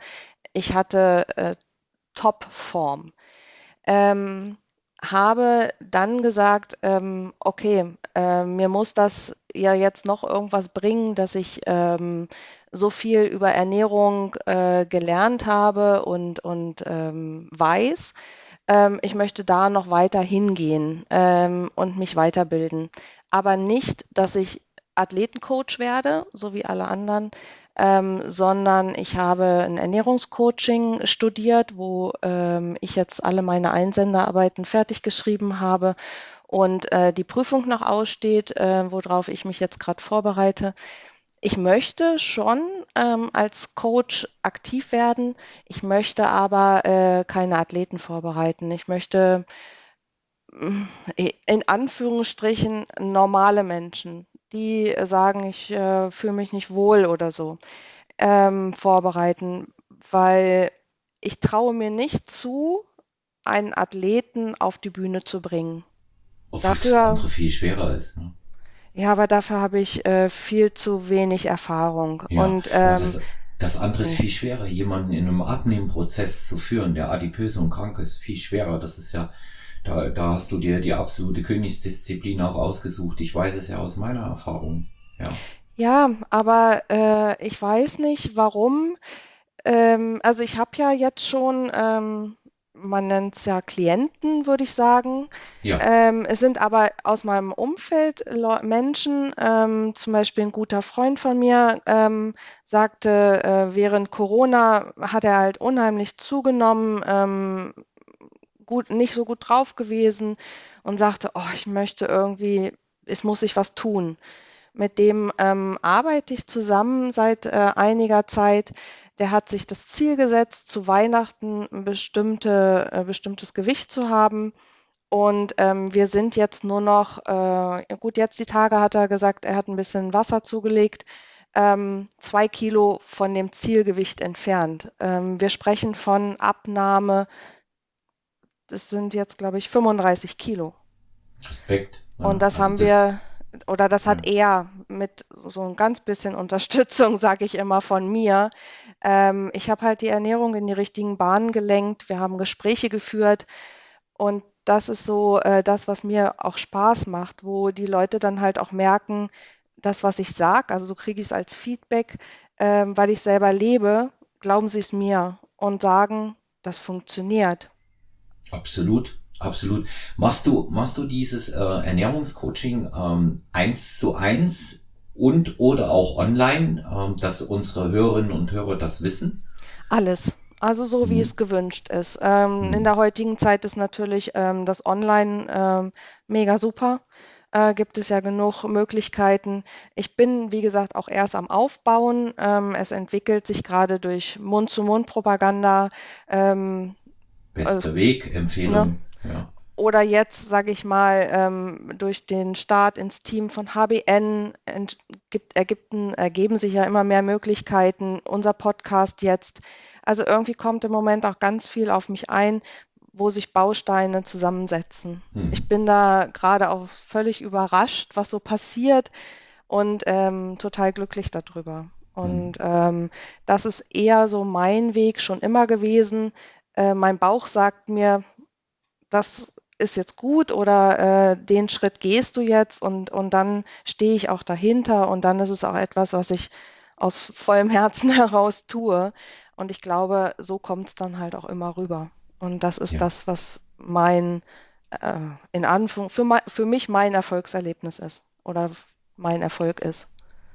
Ich hatte äh, Top-Form ähm, habe dann gesagt, ähm, okay, äh, mir muss das ja jetzt noch irgendwas bringen, dass ich ähm, so viel über Ernährung äh, gelernt habe und, und ähm, weiß. Ähm, ich möchte da noch weiter hingehen ähm, und mich weiterbilden. Aber nicht, dass ich Athletencoach werde, so wie alle anderen, ähm, sondern ich habe ein Ernährungscoaching studiert, wo ähm, ich jetzt alle meine Einsenderarbeiten fertig geschrieben habe und äh, die Prüfung noch aussteht, äh, worauf ich mich jetzt gerade vorbereite. Ich möchte schon ähm, als Coach aktiv werden. Ich möchte aber äh, keine Athleten vorbereiten. Ich möchte äh, in Anführungsstrichen normale Menschen die sagen, ich äh, fühle mich nicht wohl oder so, ähm, vorbereiten, weil ich traue mir nicht zu, einen Athleten auf die Bühne zu bringen. Obwohl dafür, das andere viel schwerer ist. Ne? Ja, aber dafür habe ich äh, viel zu wenig Erfahrung. Ja, und ähm, das, das andere ist viel schwerer, jemanden in einem Abnehmprozess zu führen, der adipös und krank ist, viel schwerer. Das ist ja da, da hast du dir die absolute Königsdisziplin auch ausgesucht. Ich weiß es ja aus meiner Erfahrung. Ja, ja aber äh, ich weiß nicht, warum. Ähm, also ich habe ja jetzt schon, ähm, man nennt es ja Klienten, würde ich sagen. Ja. Ähm, es sind aber aus meinem Umfeld Menschen, ähm, zum Beispiel ein guter Freund von mir ähm, sagte, äh, während Corona hat er halt unheimlich zugenommen ähm, gut, nicht so gut drauf gewesen und sagte, oh, ich möchte irgendwie, es muss sich was tun. Mit dem ähm, arbeite ich zusammen seit äh, einiger Zeit. Der hat sich das Ziel gesetzt, zu Weihnachten ein bestimmte, äh, bestimmtes Gewicht zu haben. Und ähm, wir sind jetzt nur noch, äh, gut, jetzt die Tage hat er gesagt, er hat ein bisschen Wasser zugelegt, ähm, zwei Kilo von dem Zielgewicht entfernt. Ähm, wir sprechen von Abnahme, das sind jetzt, glaube ich, 35 Kilo. Respekt. Ja, und das also haben das, wir, oder das hat ja. er mit so ein ganz bisschen Unterstützung, sage ich immer, von mir. Ähm, ich habe halt die Ernährung in die richtigen Bahnen gelenkt. Wir haben Gespräche geführt und das ist so äh, das, was mir auch Spaß macht, wo die Leute dann halt auch merken, das, was ich sage, also so kriege ich es als Feedback, äh, weil ich selber lebe, glauben sie es mir und sagen, das funktioniert. Absolut, absolut. Machst du, machst du dieses äh, Ernährungscoaching ähm, eins zu eins und oder auch online, ähm, dass unsere Hörerinnen und Hörer das wissen? Alles. Also so wie mhm. es gewünscht ist. Ähm, mhm. In der heutigen Zeit ist natürlich ähm, das Online ähm, mega super. Äh, gibt es ja genug Möglichkeiten. Ich bin, wie gesagt, auch erst am Aufbauen. Ähm, es entwickelt sich gerade durch Mund-zu-Mund-Propaganda. Bester also, Weg, Empfehlung. Ne? Ja. Oder jetzt, sage ich mal, ähm, durch den Start ins Team von HBN gibt, ergibten, ergeben sich ja immer mehr Möglichkeiten. Unser Podcast jetzt also irgendwie kommt im Moment auch ganz viel auf mich ein, wo sich Bausteine zusammensetzen. Hm. Ich bin da gerade auch völlig überrascht, was so passiert und ähm, total glücklich darüber. Und hm. ähm, das ist eher so mein Weg schon immer gewesen. Äh, mein Bauch sagt mir, das ist jetzt gut oder äh, den Schritt gehst du jetzt und, und dann stehe ich auch dahinter und dann ist es auch etwas, was ich aus vollem Herzen heraus tue. Und ich glaube, so kommt es dann halt auch immer rüber. Und das ist ja. das, was mein, äh, in Anführung, für, mein, für mich mein Erfolgserlebnis ist oder mein Erfolg ist.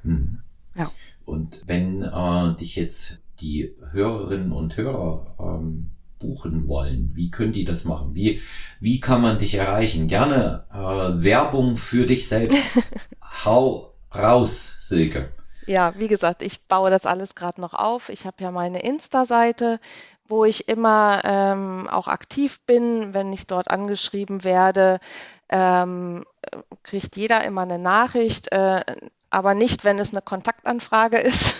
Mhm. Ja. Und wenn äh, dich jetzt die Hörerinnen und Hörer ähm, buchen wollen, wie können die das machen? Wie, wie kann man dich erreichen? Gerne äh, Werbung für dich selbst. Hau raus, Silke. Ja, wie gesagt, ich baue das alles gerade noch auf. Ich habe ja meine Insta-Seite, wo ich immer ähm, auch aktiv bin, wenn ich dort angeschrieben werde. Ähm, kriegt jeder immer eine Nachricht. Äh, aber nicht, wenn es eine Kontaktanfrage ist.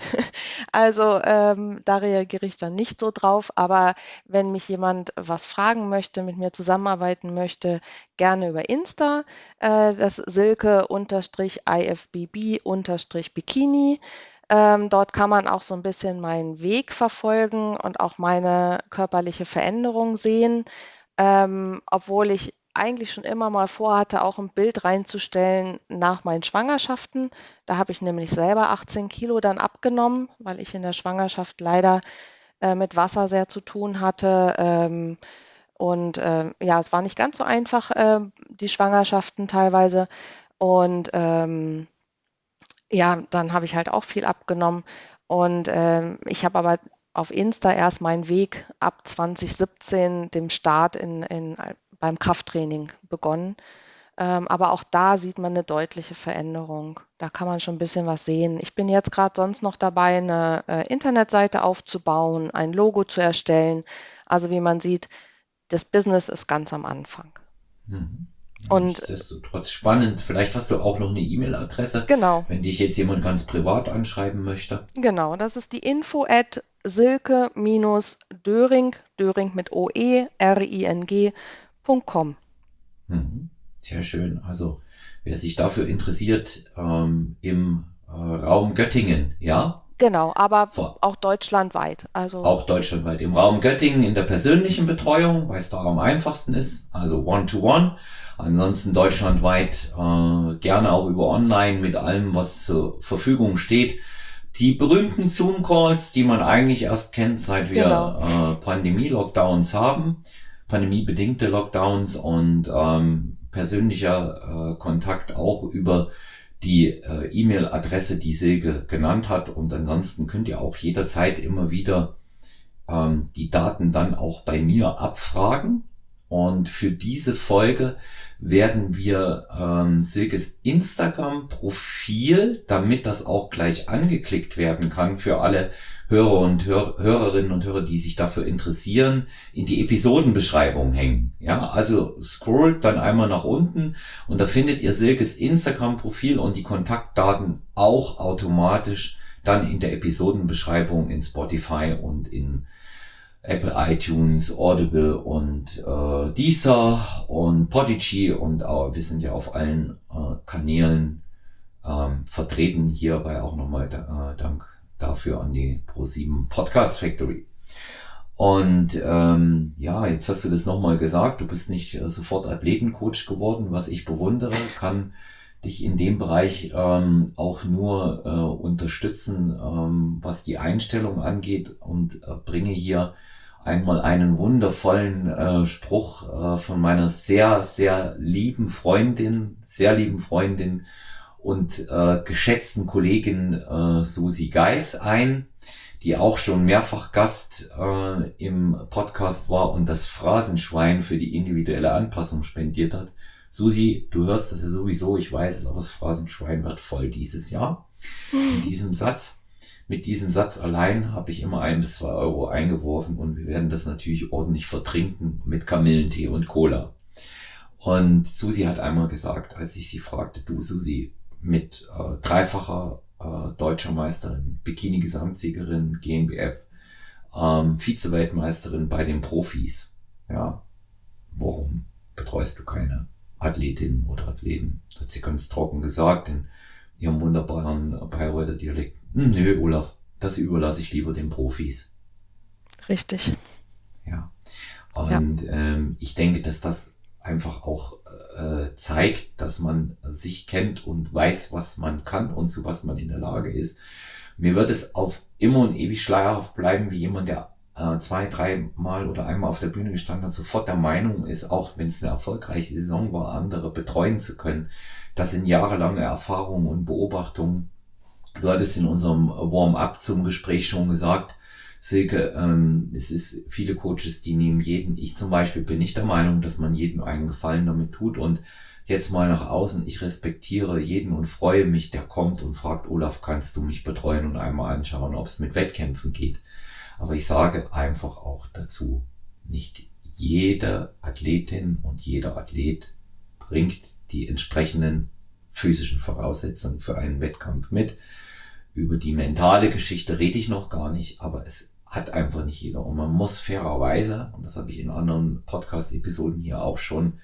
also ähm, da reagiere ich dann nicht so drauf. Aber wenn mich jemand was fragen möchte, mit mir zusammenarbeiten möchte, gerne über Insta. Äh, das Silke-IFBB-Bikini. Ähm, dort kann man auch so ein bisschen meinen Weg verfolgen und auch meine körperliche Veränderung sehen. Ähm, obwohl ich eigentlich schon immer mal vorhatte, auch ein Bild reinzustellen nach meinen Schwangerschaften. Da habe ich nämlich selber 18 Kilo dann abgenommen, weil ich in der Schwangerschaft leider äh, mit Wasser sehr zu tun hatte. Ähm, und äh, ja, es war nicht ganz so einfach, äh, die Schwangerschaften teilweise. Und ähm, ja, dann habe ich halt auch viel abgenommen. Und ähm, ich habe aber auf Insta erst meinen Weg ab 2017, dem Start in, in beim Krafttraining begonnen. Ähm, aber auch da sieht man eine deutliche Veränderung. Da kann man schon ein bisschen was sehen. Ich bin jetzt gerade sonst noch dabei, eine äh, Internetseite aufzubauen, ein Logo zu erstellen. Also wie man sieht, das Business ist ganz am Anfang. Mhm. Und das ist trotz spannend. Vielleicht hast du auch noch eine E-Mail-Adresse. Genau. Wenn dich jetzt jemand ganz privat anschreiben möchte. Genau, das ist die info at silke-döring, Döring mit OE, R-I-N-G, www.ecom. Mhm. Sehr schön. Also wer sich dafür interessiert, ähm, im äh, Raum Göttingen, ja? Genau, aber Vor auch deutschlandweit. Also auch deutschlandweit. Im Raum Göttingen in der persönlichen Betreuung, weil es da am einfachsten ist, also One-to-One. -one. Ansonsten deutschlandweit äh, gerne auch über Online mit allem, was zur Verfügung steht. Die berühmten Zoom-Calls, die man eigentlich erst kennt, seit wir genau. äh, Pandemie-Lockdowns haben pandemiebedingte Lockdowns und ähm, persönlicher äh, Kontakt auch über die äh, E-Mail-Adresse, die Silke genannt hat. Und ansonsten könnt ihr auch jederzeit immer wieder ähm, die Daten dann auch bei mir abfragen. Und für diese Folge werden wir ähm, Silkes Instagram-Profil, damit das auch gleich angeklickt werden kann für alle Hörer und Hör Hörerinnen und Hörer, die sich dafür interessieren, in die Episodenbeschreibung hängen. Ja, also scrollt dann einmal nach unten und da findet ihr Silkes Instagram-Profil und die Kontaktdaten auch automatisch dann in der Episodenbeschreibung in Spotify und in Apple iTunes, Audible und äh, Deezer und Podigy und auch, wir sind ja auf allen äh, Kanälen ähm, vertreten. Hierbei auch nochmal äh, Dank dafür an die Pro7 Podcast Factory. Und ähm, ja, jetzt hast du das nochmal gesagt, du bist nicht äh, sofort Athletencoach geworden, was ich bewundere, kann dich in dem Bereich ähm, auch nur äh, unterstützen, ähm, was die Einstellung angeht und äh, bringe hier einmal einen wundervollen äh, Spruch äh, von meiner sehr, sehr lieben Freundin, sehr lieben Freundin und äh, geschätzten Kollegin äh, Susi Geis ein, die auch schon mehrfach Gast äh, im Podcast war und das Phrasenschwein für die individuelle Anpassung spendiert hat. Susi, du hörst das ja sowieso, ich weiß es, aber das Phrasenschwein wird voll dieses Jahr. In diesem Satz, mit diesem Satz allein habe ich immer ein bis zwei Euro eingeworfen und wir werden das natürlich ordentlich vertrinken mit Kamillentee und Cola. Und Susi hat einmal gesagt, als ich sie fragte, du Susi, mit äh, dreifacher äh, deutscher Meisterin, Bikini-Gesamtsiegerin, GmbF, ähm, Vize-Weltmeisterin bei den Profis. Ja, warum betreust du keine Athletinnen oder Athleten? Hat sie ganz trocken gesagt ihrem wunderbaren Bayreuther Dialekt. Hm, nö, Olaf, das überlasse ich lieber den Profis. Richtig. Ja. Und ja. Ähm, ich denke, dass das einfach auch äh, zeigt, dass man sich kennt und weiß, was man kann und zu was man in der Lage ist. Mir wird es auf immer und ewig schleierhaft bleiben, wie jemand, der äh, zwei, drei Mal oder einmal auf der Bühne gestanden hat, sofort der Meinung ist, auch wenn es eine erfolgreiche Saison war, andere betreuen zu können. Das sind jahrelange Erfahrungen und Beobachtungen. Du hattest in unserem Warm-up zum Gespräch schon gesagt, Silke, ähm, es ist viele Coaches, die nehmen jeden, ich zum Beispiel bin nicht der Meinung, dass man jedem einen Gefallen damit tut und jetzt mal nach außen, ich respektiere jeden und freue mich, der kommt und fragt, Olaf, kannst du mich betreuen und einmal anschauen, ob es mit Wettkämpfen geht. Aber ich sage einfach auch dazu, nicht jede Athletin und jeder Athlet bringt die entsprechenden physischen Voraussetzungen für einen Wettkampf mit. Über die mentale Geschichte rede ich noch gar nicht, aber es hat einfach nicht jeder. Und man muss fairerweise, und das habe ich in anderen Podcast-Episoden hier auch schon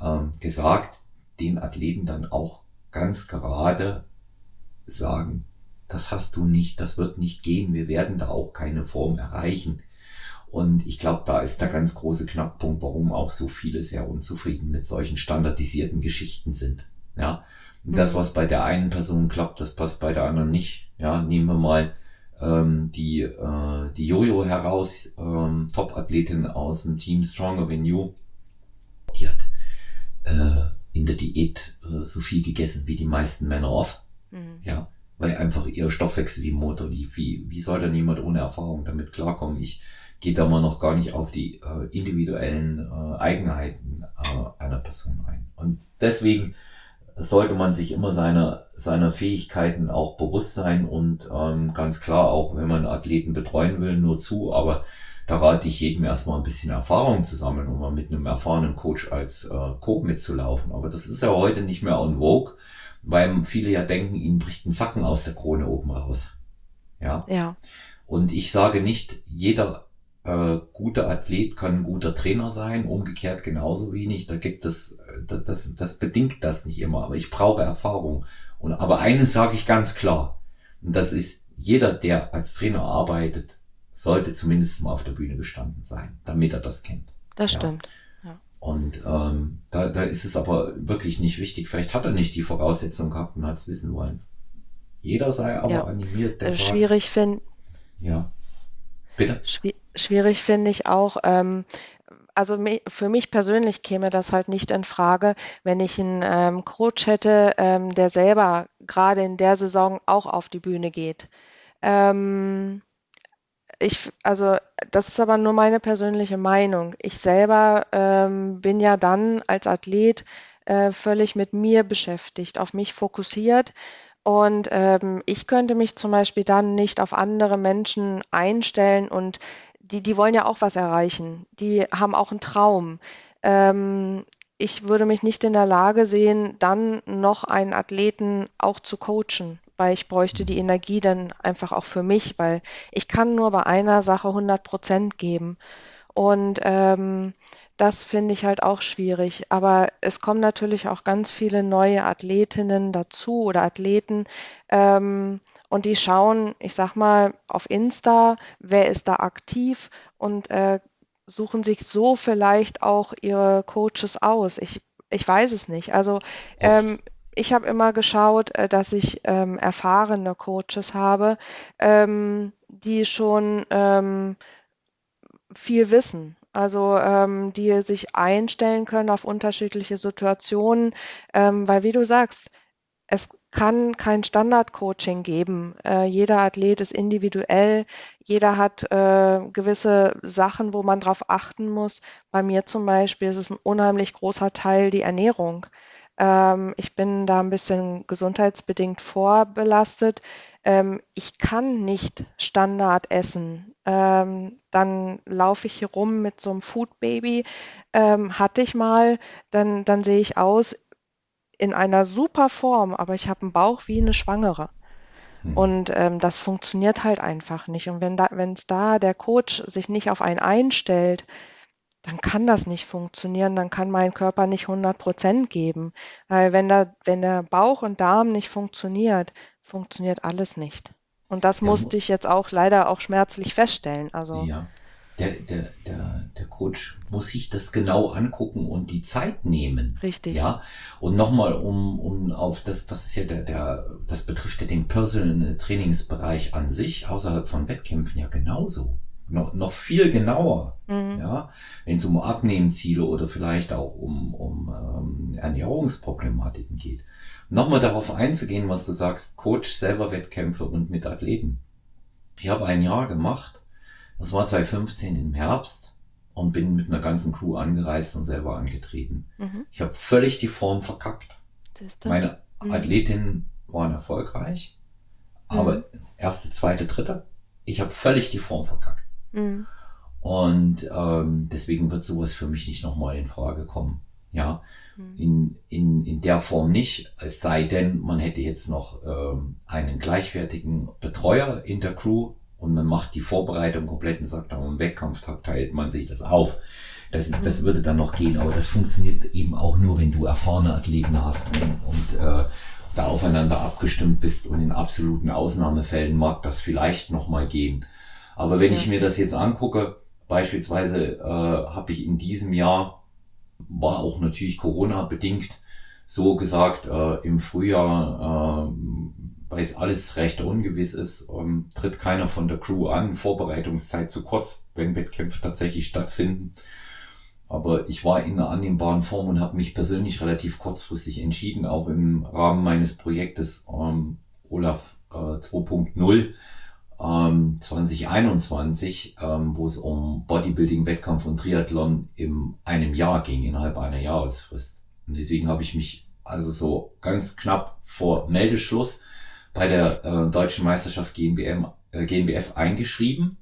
ähm, gesagt, den Athleten dann auch ganz gerade sagen, das hast du nicht, das wird nicht gehen, wir werden da auch keine Form erreichen. Und ich glaube, da ist der ganz große Knackpunkt, warum auch so viele sehr unzufrieden mit solchen standardisierten Geschichten sind. Ja, und das, mhm. was bei der einen Person klappt, das passt bei der anderen nicht. Ja, nehmen wir mal ähm, die, äh, die Jojo heraus, ähm, Top-Athletin aus dem Team Stronger Than You. Die hat äh, in der Diät äh, so viel gegessen wie die meisten Männer oft. Mhm. Ja, weil einfach ihr Stoffwechsel wie Motor lief. Wie, wie soll denn jemand ohne Erfahrung damit klarkommen? Ich gehe da mal noch gar nicht auf die äh, individuellen äh, Eigenheiten äh, einer Person ein. Und deswegen sollte man sich immer seiner, seiner Fähigkeiten auch bewusst sein und ähm, ganz klar auch, wenn man Athleten betreuen will, nur zu, aber da rate ich jedem erstmal ein bisschen Erfahrung zu sammeln, um mal mit einem erfahrenen Coach als äh, Co mitzulaufen. Aber das ist ja heute nicht mehr on vogue, weil viele ja denken, ihnen bricht ein Zacken aus der Krone oben raus. Ja. Ja. Und ich sage nicht, jeder äh, guter Athlet kann ein guter Trainer sein, umgekehrt genauso wenig. Da gibt es, äh, das, das bedingt das nicht immer, aber ich brauche Erfahrung. Und, aber eines sage ich ganz klar, und das ist, jeder, der als Trainer arbeitet, sollte zumindest mal auf der Bühne gestanden sein, damit er das kennt. Das ja. stimmt. Ja. Und ähm, da, da ist es aber wirklich nicht wichtig. Vielleicht hat er nicht die Voraussetzung gehabt und hat es wissen wollen. Jeder sei aber ja. animiert. Der also schwierig finde. Ja. Bitte? Schwierig Schwierig finde ich auch, ähm, also für mich persönlich käme das halt nicht in Frage, wenn ich einen ähm, Coach hätte, ähm, der selber gerade in der Saison auch auf die Bühne geht. Ähm, ich, also das ist aber nur meine persönliche Meinung. Ich selber ähm, bin ja dann als Athlet äh, völlig mit mir beschäftigt, auf mich fokussiert. Und ähm, ich könnte mich zum Beispiel dann nicht auf andere Menschen einstellen und die, die wollen ja auch was erreichen. Die haben auch einen Traum. Ähm, ich würde mich nicht in der Lage sehen, dann noch einen Athleten auch zu coachen, weil ich bräuchte die Energie dann einfach auch für mich, weil ich kann nur bei einer Sache 100 Prozent geben. Und ähm, das finde ich halt auch schwierig. Aber es kommen natürlich auch ganz viele neue Athletinnen dazu oder Athleten. Ähm, und die schauen, ich sag mal, auf Insta, wer ist da aktiv und äh, suchen sich so vielleicht auch ihre Coaches aus. Ich, ich weiß es nicht. Also ähm, ich habe immer geschaut, äh, dass ich ähm, erfahrene Coaches habe, ähm, die schon ähm, viel wissen. Also ähm, die sich einstellen können auf unterschiedliche Situationen, ähm, weil wie du sagst, es kann kein Standard-Coaching geben. Äh, jeder Athlet ist individuell, jeder hat äh, gewisse Sachen, wo man drauf achten muss. Bei mir zum Beispiel ist es ein unheimlich großer Teil die Ernährung. Ähm, ich bin da ein bisschen gesundheitsbedingt vorbelastet. Ähm, ich kann nicht Standard essen. Ähm, dann laufe ich hier rum mit so einem Food Baby. Ähm, hatte ich mal, dann, dann sehe ich aus in einer super Form, aber ich habe einen Bauch wie eine Schwangere. Hm. Und ähm, das funktioniert halt einfach nicht. Und wenn da, wenn es da der Coach sich nicht auf einen einstellt, dann kann das nicht funktionieren, dann kann mein Körper nicht 100 Prozent geben. Weil wenn, da, wenn der Bauch und Darm nicht funktioniert, funktioniert alles nicht. Und das der musste ich jetzt auch leider auch schmerzlich feststellen. Also ja der, der, der, der Coach muss sich das genau angucken und die Zeit nehmen. Richtig. Ja. Und nochmal, um, um auf das, das ist ja der, der, das betrifft ja den Personal Trainingsbereich an sich, außerhalb von Wettkämpfen ja genauso. Noch, noch viel genauer. Mhm. Ja. Wenn es um Abnehmziele oder vielleicht auch um, um ähm, Ernährungsproblematiken geht. Nochmal darauf einzugehen, was du sagst, Coach selber Wettkämpfe und mit Athleten. Ich habe ein Jahr gemacht das war 2015 im Herbst und bin mit einer ganzen Crew angereist und selber angetreten. Mhm. Ich habe völlig die Form verkackt. Meine mhm. Athletinnen waren erfolgreich, aber mhm. erste, zweite, dritte, ich habe völlig die Form verkackt. Mhm. Und ähm, deswegen wird sowas für mich nicht nochmal in Frage kommen. Ja. In, in, in der Form nicht, es sei denn, man hätte jetzt noch ähm, einen gleichwertigen Betreuer in der Crew, und man macht die Vorbereitung komplett und sagt, am Wettkampftag teilt man sich das auf. Das, das würde dann noch gehen, aber das funktioniert eben auch nur, wenn du erfahrene Athleten hast und, und äh, da aufeinander abgestimmt bist und in absoluten Ausnahmefällen mag das vielleicht nochmal gehen. Aber wenn ja. ich mir das jetzt angucke, beispielsweise äh, habe ich in diesem Jahr, war auch natürlich Corona bedingt, so gesagt, äh, im Frühjahr äh, weil es alles recht ungewiss ist, ähm, tritt keiner von der Crew an, Vorbereitungszeit zu kurz, wenn Wettkämpfe tatsächlich stattfinden. Aber ich war in einer annehmbaren Form und habe mich persönlich relativ kurzfristig entschieden, auch im Rahmen meines Projektes ähm, Olaf äh, 2.0 ähm, 2021, ähm, wo es um Bodybuilding, Wettkampf und Triathlon in einem Jahr ging, innerhalb einer Jahresfrist. Und deswegen habe ich mich also so ganz knapp vor Meldeschluss bei der äh, deutschen Meisterschaft GmbM, äh, GmbF eingeschrieben.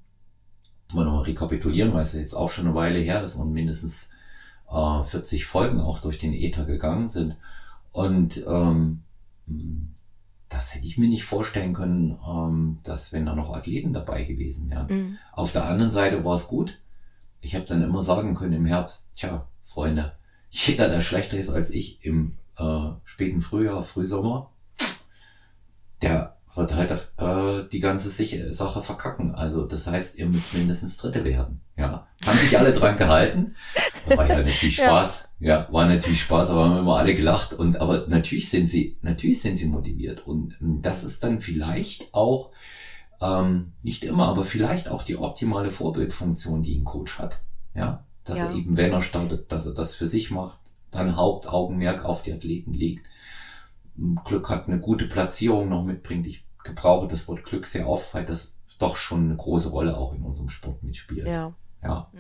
Mal nochmal rekapitulieren, weil es jetzt auch schon eine Weile her ist und mindestens äh, 40 Folgen auch durch den Ether gegangen sind. Und ähm, das hätte ich mir nicht vorstellen können, ähm, dass wenn da noch Athleten dabei gewesen wären. Mhm. Auf der anderen Seite war es gut. Ich habe dann immer sagen können im Herbst, tja, Freunde, jeder, der schlechter ist als ich im äh, späten Frühjahr, Frühsommer, der wird halt das, äh, die ganze Sache verkacken. Also das heißt, ihr müsst mindestens Dritte werden. Ja, haben sich alle dran gehalten. War ja natürlich Spaß. Ja. ja, war natürlich Spaß, aber haben immer alle gelacht. Und aber natürlich sind sie, natürlich sind sie motiviert. Und das ist dann vielleicht auch ähm, nicht immer, aber vielleicht auch die optimale Vorbildfunktion, die ein Coach hat. Ja, dass ja. er eben, wenn er startet, dass er das für sich macht, dann Hauptaugenmerk auf die Athleten legt Glück hat, eine gute Platzierung noch mitbringt. Ich gebrauche das Wort Glück sehr oft, weil das doch schon eine große Rolle auch in unserem Sport mitspielt. Ja. Ja. Mhm.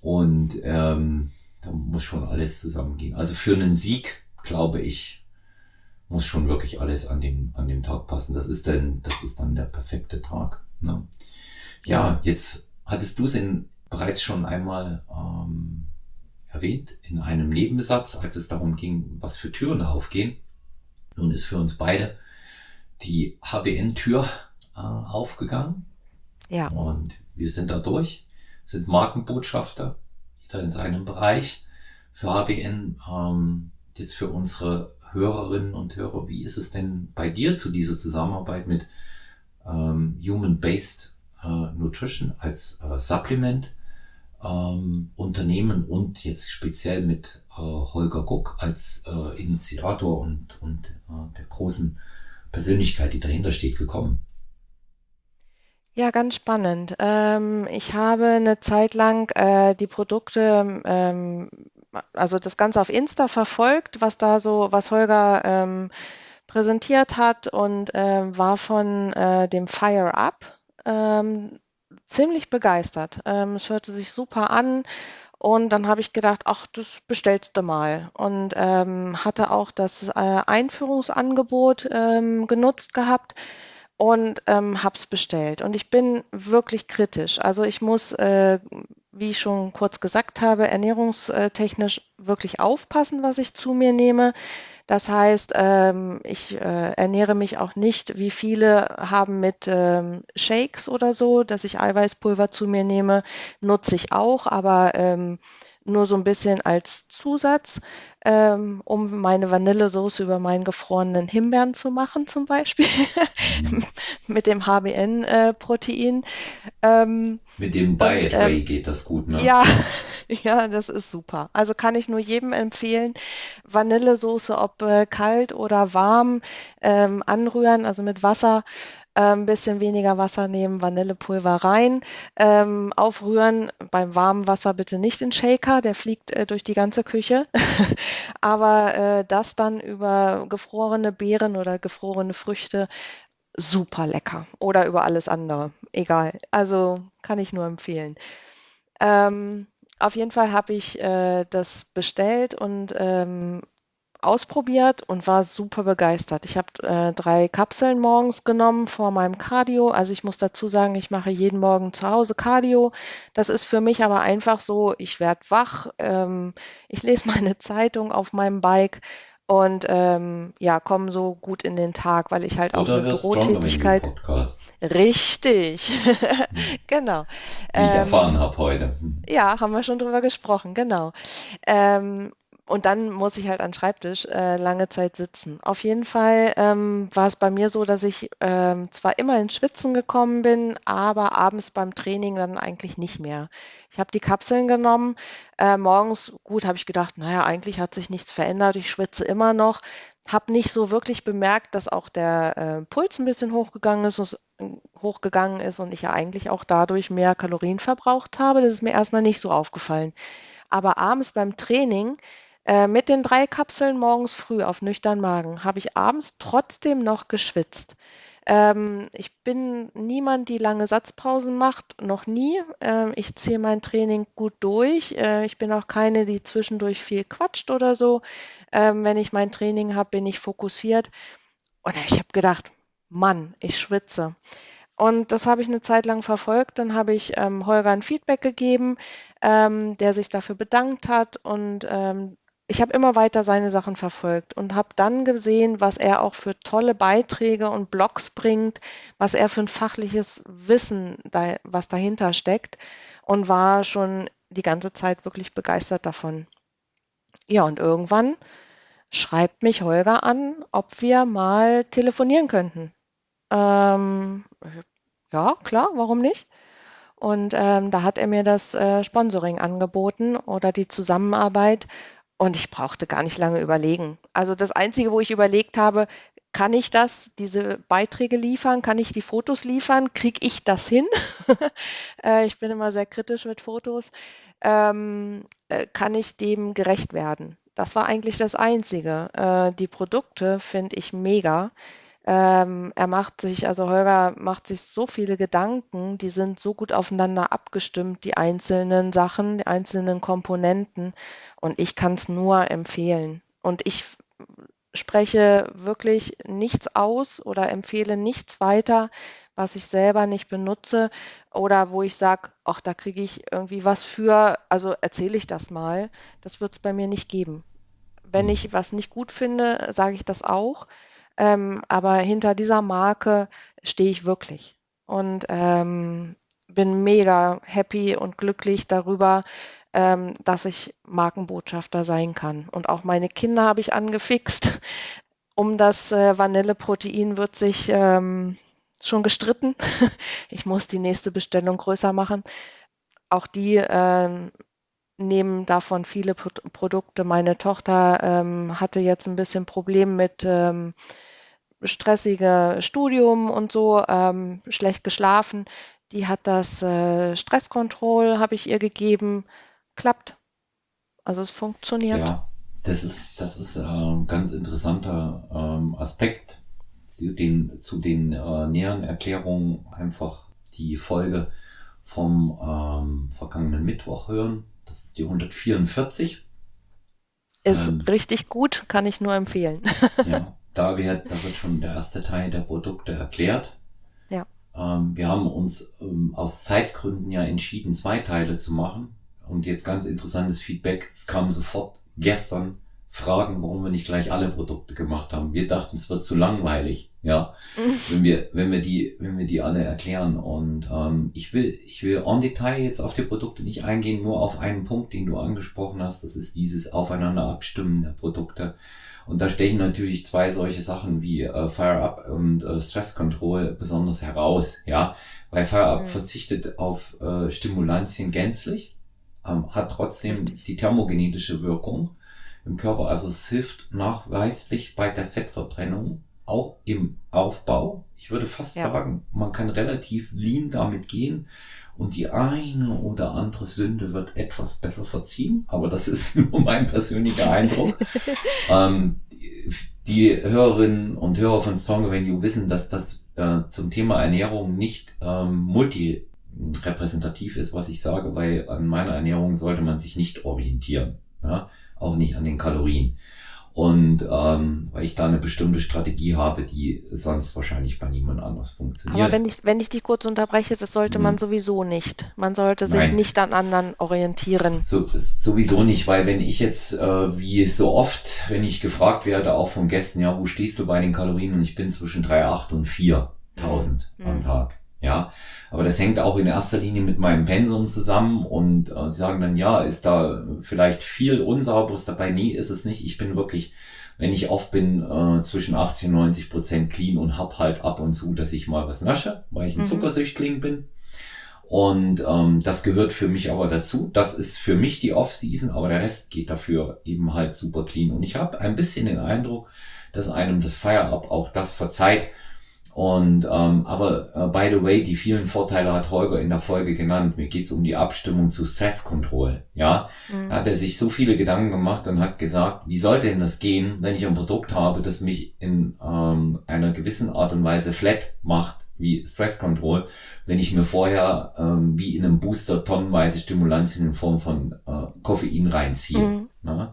Und ähm, da muss schon alles zusammengehen. Also für einen Sieg, glaube ich, muss schon wirklich alles an dem, an dem Tag passen. Das ist dann, das ist dann der perfekte Tag. Ne? Ja, jetzt hattest du es bereits schon einmal ähm, erwähnt in einem Nebensatz, als es darum ging, was für Türen aufgehen. Nun ist für uns beide die HBN-Tür äh, aufgegangen. Ja. Und wir sind da durch, sind Markenbotschafter, jeder in seinem Bereich. Für HBN, ähm, jetzt für unsere Hörerinnen und Hörer, wie ist es denn bei dir zu dieser Zusammenarbeit mit ähm, Human-Based äh, Nutrition als äh, Supplement ähm, Unternehmen und jetzt speziell mit Holger Guck als äh, Initiator und, und äh, der großen Persönlichkeit, die dahinter steht, gekommen? Ja, ganz spannend. Ähm, ich habe eine Zeit lang äh, die Produkte, ähm, also das Ganze auf Insta verfolgt, was da so, was Holger ähm, präsentiert hat und äh, war von äh, dem Fire Up ähm, ziemlich begeistert. Ähm, es hörte sich super an. Und dann habe ich gedacht, ach, das bestellst du mal. Und ähm, hatte auch das äh, Einführungsangebot ähm, genutzt gehabt und ähm, habe es bestellt. Und ich bin wirklich kritisch. Also ich muss, äh, wie ich schon kurz gesagt habe, ernährungstechnisch wirklich aufpassen, was ich zu mir nehme. Das heißt, ähm, ich äh, ernähre mich auch nicht, wie viele haben mit ähm, Shakes oder so, dass ich Eiweißpulver zu mir nehme, nutze ich auch, aber ähm, nur so ein bisschen als Zusatz, ähm, um meine Vanillesoße über meinen gefrorenen Himbeeren zu machen, zum Beispiel, mit dem HBN-Protein. Äh, ähm, mit dem Diet Way ähm, geht das gut, ne? Ja, ja, das ist super. Also kann ich nur jedem empfehlen, Vanillesoße, ob äh, kalt oder warm, ähm, anrühren, also mit Wasser ein ähm, bisschen weniger Wasser nehmen, Vanillepulver rein, ähm, aufrühren. Beim warmen Wasser bitte nicht in Shaker, der fliegt äh, durch die ganze Küche. Aber äh, das dann über gefrorene Beeren oder gefrorene Früchte super lecker. Oder über alles andere. Egal. Also kann ich nur empfehlen. Ähm, auf jeden Fall habe ich äh, das bestellt und ähm, ausprobiert und war super begeistert. Ich habe äh, drei Kapseln morgens genommen vor meinem Cardio. Also ich muss dazu sagen, ich mache jeden Morgen zu Hause Cardio. Das ist für mich aber einfach so, ich werde wach, ähm, ich lese meine Zeitung auf meinem Bike und ähm, ja, komme so gut in den Tag, weil ich halt auch Oder eine Bürotätigkeit. Richtig, hm. genau. Wie ich ähm, erfahren habe heute. Hm. Ja, haben wir schon drüber gesprochen, genau. Ähm, und dann muss ich halt an Schreibtisch äh, lange Zeit sitzen. Auf jeden Fall ähm, war es bei mir so, dass ich ähm, zwar immer ins Schwitzen gekommen bin, aber abends beim Training dann eigentlich nicht mehr. Ich habe die Kapseln genommen. Äh, morgens, gut, habe ich gedacht, naja, eigentlich hat sich nichts verändert. Ich schwitze immer noch. Habe nicht so wirklich bemerkt, dass auch der äh, Puls ein bisschen hochgegangen ist, hochgegangen ist und ich ja eigentlich auch dadurch mehr Kalorien verbraucht habe. Das ist mir erstmal nicht so aufgefallen. Aber abends beim Training äh, mit den drei Kapseln morgens früh auf nüchtern Magen habe ich abends trotzdem noch geschwitzt. Ähm, ich bin niemand, die lange Satzpausen macht, noch nie. Ähm, ich ziehe mein Training gut durch. Äh, ich bin auch keine, die zwischendurch viel quatscht oder so. Ähm, wenn ich mein Training habe, bin ich fokussiert. Und ich habe gedacht, Mann, ich schwitze. Und das habe ich eine Zeit lang verfolgt. Dann habe ich ähm, Holger ein Feedback gegeben, ähm, der sich dafür bedankt hat. Und ähm, ich habe immer weiter seine Sachen verfolgt und habe dann gesehen, was er auch für tolle Beiträge und Blogs bringt, was er für ein fachliches Wissen, da, was dahinter steckt und war schon die ganze Zeit wirklich begeistert davon. Ja, und irgendwann schreibt mich Holger an, ob wir mal telefonieren könnten. Ähm, ja, klar, warum nicht? Und ähm, da hat er mir das äh, Sponsoring angeboten oder die Zusammenarbeit und ich brauchte gar nicht lange überlegen. Also das Einzige, wo ich überlegt habe, kann ich das, diese Beiträge liefern? Kann ich die Fotos liefern? Kriege ich das hin? äh, ich bin immer sehr kritisch mit Fotos. Ähm, äh, kann ich dem gerecht werden? Das war eigentlich das Einzige. Äh, die Produkte finde ich mega. Ähm, er macht sich, also Holger macht sich so viele Gedanken, die sind so gut aufeinander abgestimmt, die einzelnen Sachen, die einzelnen Komponenten. Und ich kann es nur empfehlen. Und ich spreche wirklich nichts aus oder empfehle nichts weiter, was ich selber nicht benutze oder wo ich sage, ach, da kriege ich irgendwie was für, also erzähle ich das mal. Das wird es bei mir nicht geben. Wenn Mhm. ich was nicht gut finde, sage ich das auch. Ähm, aber hinter dieser Marke stehe ich wirklich und ähm, bin mega happy und glücklich darüber, ähm, dass ich Markenbotschafter sein kann. Und auch meine Kinder habe ich angefixt. Um das äh, Vanilleprotein wird sich ähm, schon gestritten. Ich muss die nächste Bestellung größer machen. Auch die ähm, nehmen davon viele Pro Produkte. Meine Tochter ähm, hatte jetzt ein bisschen Problem mit stressiger Studium und so, ähm, schlecht geschlafen. Die hat das äh, Stresskontroll, habe ich ihr gegeben. Klappt. Also es funktioniert. Ja, das ist, das ist äh, ein ganz interessanter ähm, Aspekt zu den, zu den äh, näheren Erklärungen einfach die Folge vom ähm, vergangenen Mittwoch hören. Das ist die 144. Ist Ähm, richtig gut, kann ich nur empfehlen. ja, da wird, da wird schon der erste Teil der Produkte erklärt. Ja. Ähm, wir haben uns ähm, aus Zeitgründen ja entschieden, zwei Teile zu machen. Und jetzt ganz interessantes Feedback. Es kam sofort gestern Fragen, warum wir nicht gleich alle Produkte gemacht haben. Wir dachten, es wird zu langweilig, ja, wenn wir, wenn wir die, wenn wir die alle erklären. Und ähm, ich will, ich will en Detail jetzt auf die Produkte nicht eingehen, nur auf einen Punkt, den du angesprochen hast. Das ist dieses Aufeinander abstimmen der Produkte. Und da stechen natürlich zwei solche Sachen wie äh, Fire Up und äh, Stress Control besonders heraus, ja, weil Fire Up Mhm. verzichtet auf äh, Stimulantien gänzlich, ähm, hat trotzdem Richtig. die thermogenetische Wirkung im Körper. Also es hilft nachweislich bei der Fettverbrennung, auch im Aufbau. Ich würde fast Ja. sagen, man kann relativ lean damit gehen und die eine oder andere Sünde wird etwas besser verziehen, aber das ist nur mein persönlicher Eindruck. ähm, die Hörerinnen und Hörer von Stronger When You wissen, dass das äh, zum Thema Ernährung nicht ähm, multirepräsentativ ist, was ich sage, weil an meiner Ernährung sollte man sich nicht orientieren. Ja? Auch nicht an den Kalorien. Und ähm, weil ich da eine bestimmte Strategie habe, die sonst wahrscheinlich bei niemand anders funktioniert. Aber wenn ich, wenn ich dich kurz unterbreche, das sollte man Mhm. sowieso nicht. Man sollte sich Nein. nicht an anderen orientieren. So, sowieso nicht, weil wenn ich jetzt, äh, wie so oft, wenn ich gefragt werde, auch von Gästen, ja, wo stehst du bei den Kalorien? Und ich bin zwischen 3,8 und 4.000 Mhm. am Tag. Ja, aber das hängt auch in erster Linie mit meinem Pensum zusammen und äh, sie sagen dann, ja, ist da vielleicht viel Unsauberes dabei? Nee, ist es nicht. Ich bin wirklich, wenn ich oft bin, äh, zwischen 80 und 90 Prozent clean und hab halt ab und zu, dass ich mal was nasche, weil ich ein Mhm. Zuckersüchtling bin. Und ähm, das gehört für mich aber dazu. Das ist für mich die Off-Season, aber der Rest geht dafür eben halt super clean. Und ich habe ein bisschen den Eindruck, dass einem das Fire-Up auch das verzeiht. Und ähm, aber äh, by the way, die vielen Vorteile hat Holger in der Folge genannt. Mir geht's um die Abstimmung zu Stress Control. Ja, Mhm. da hat er sich so viele Gedanken gemacht und hat gesagt, wie soll denn das gehen, wenn ich ein Produkt habe, das mich in ähm, einer gewissen Art und Weise flat macht, wie Stress Control, wenn ich mir vorher ähm, wie in einem Booster tonnenweise Stimulantien in Form von äh, Koffein reinziehe. Mhm. Ne?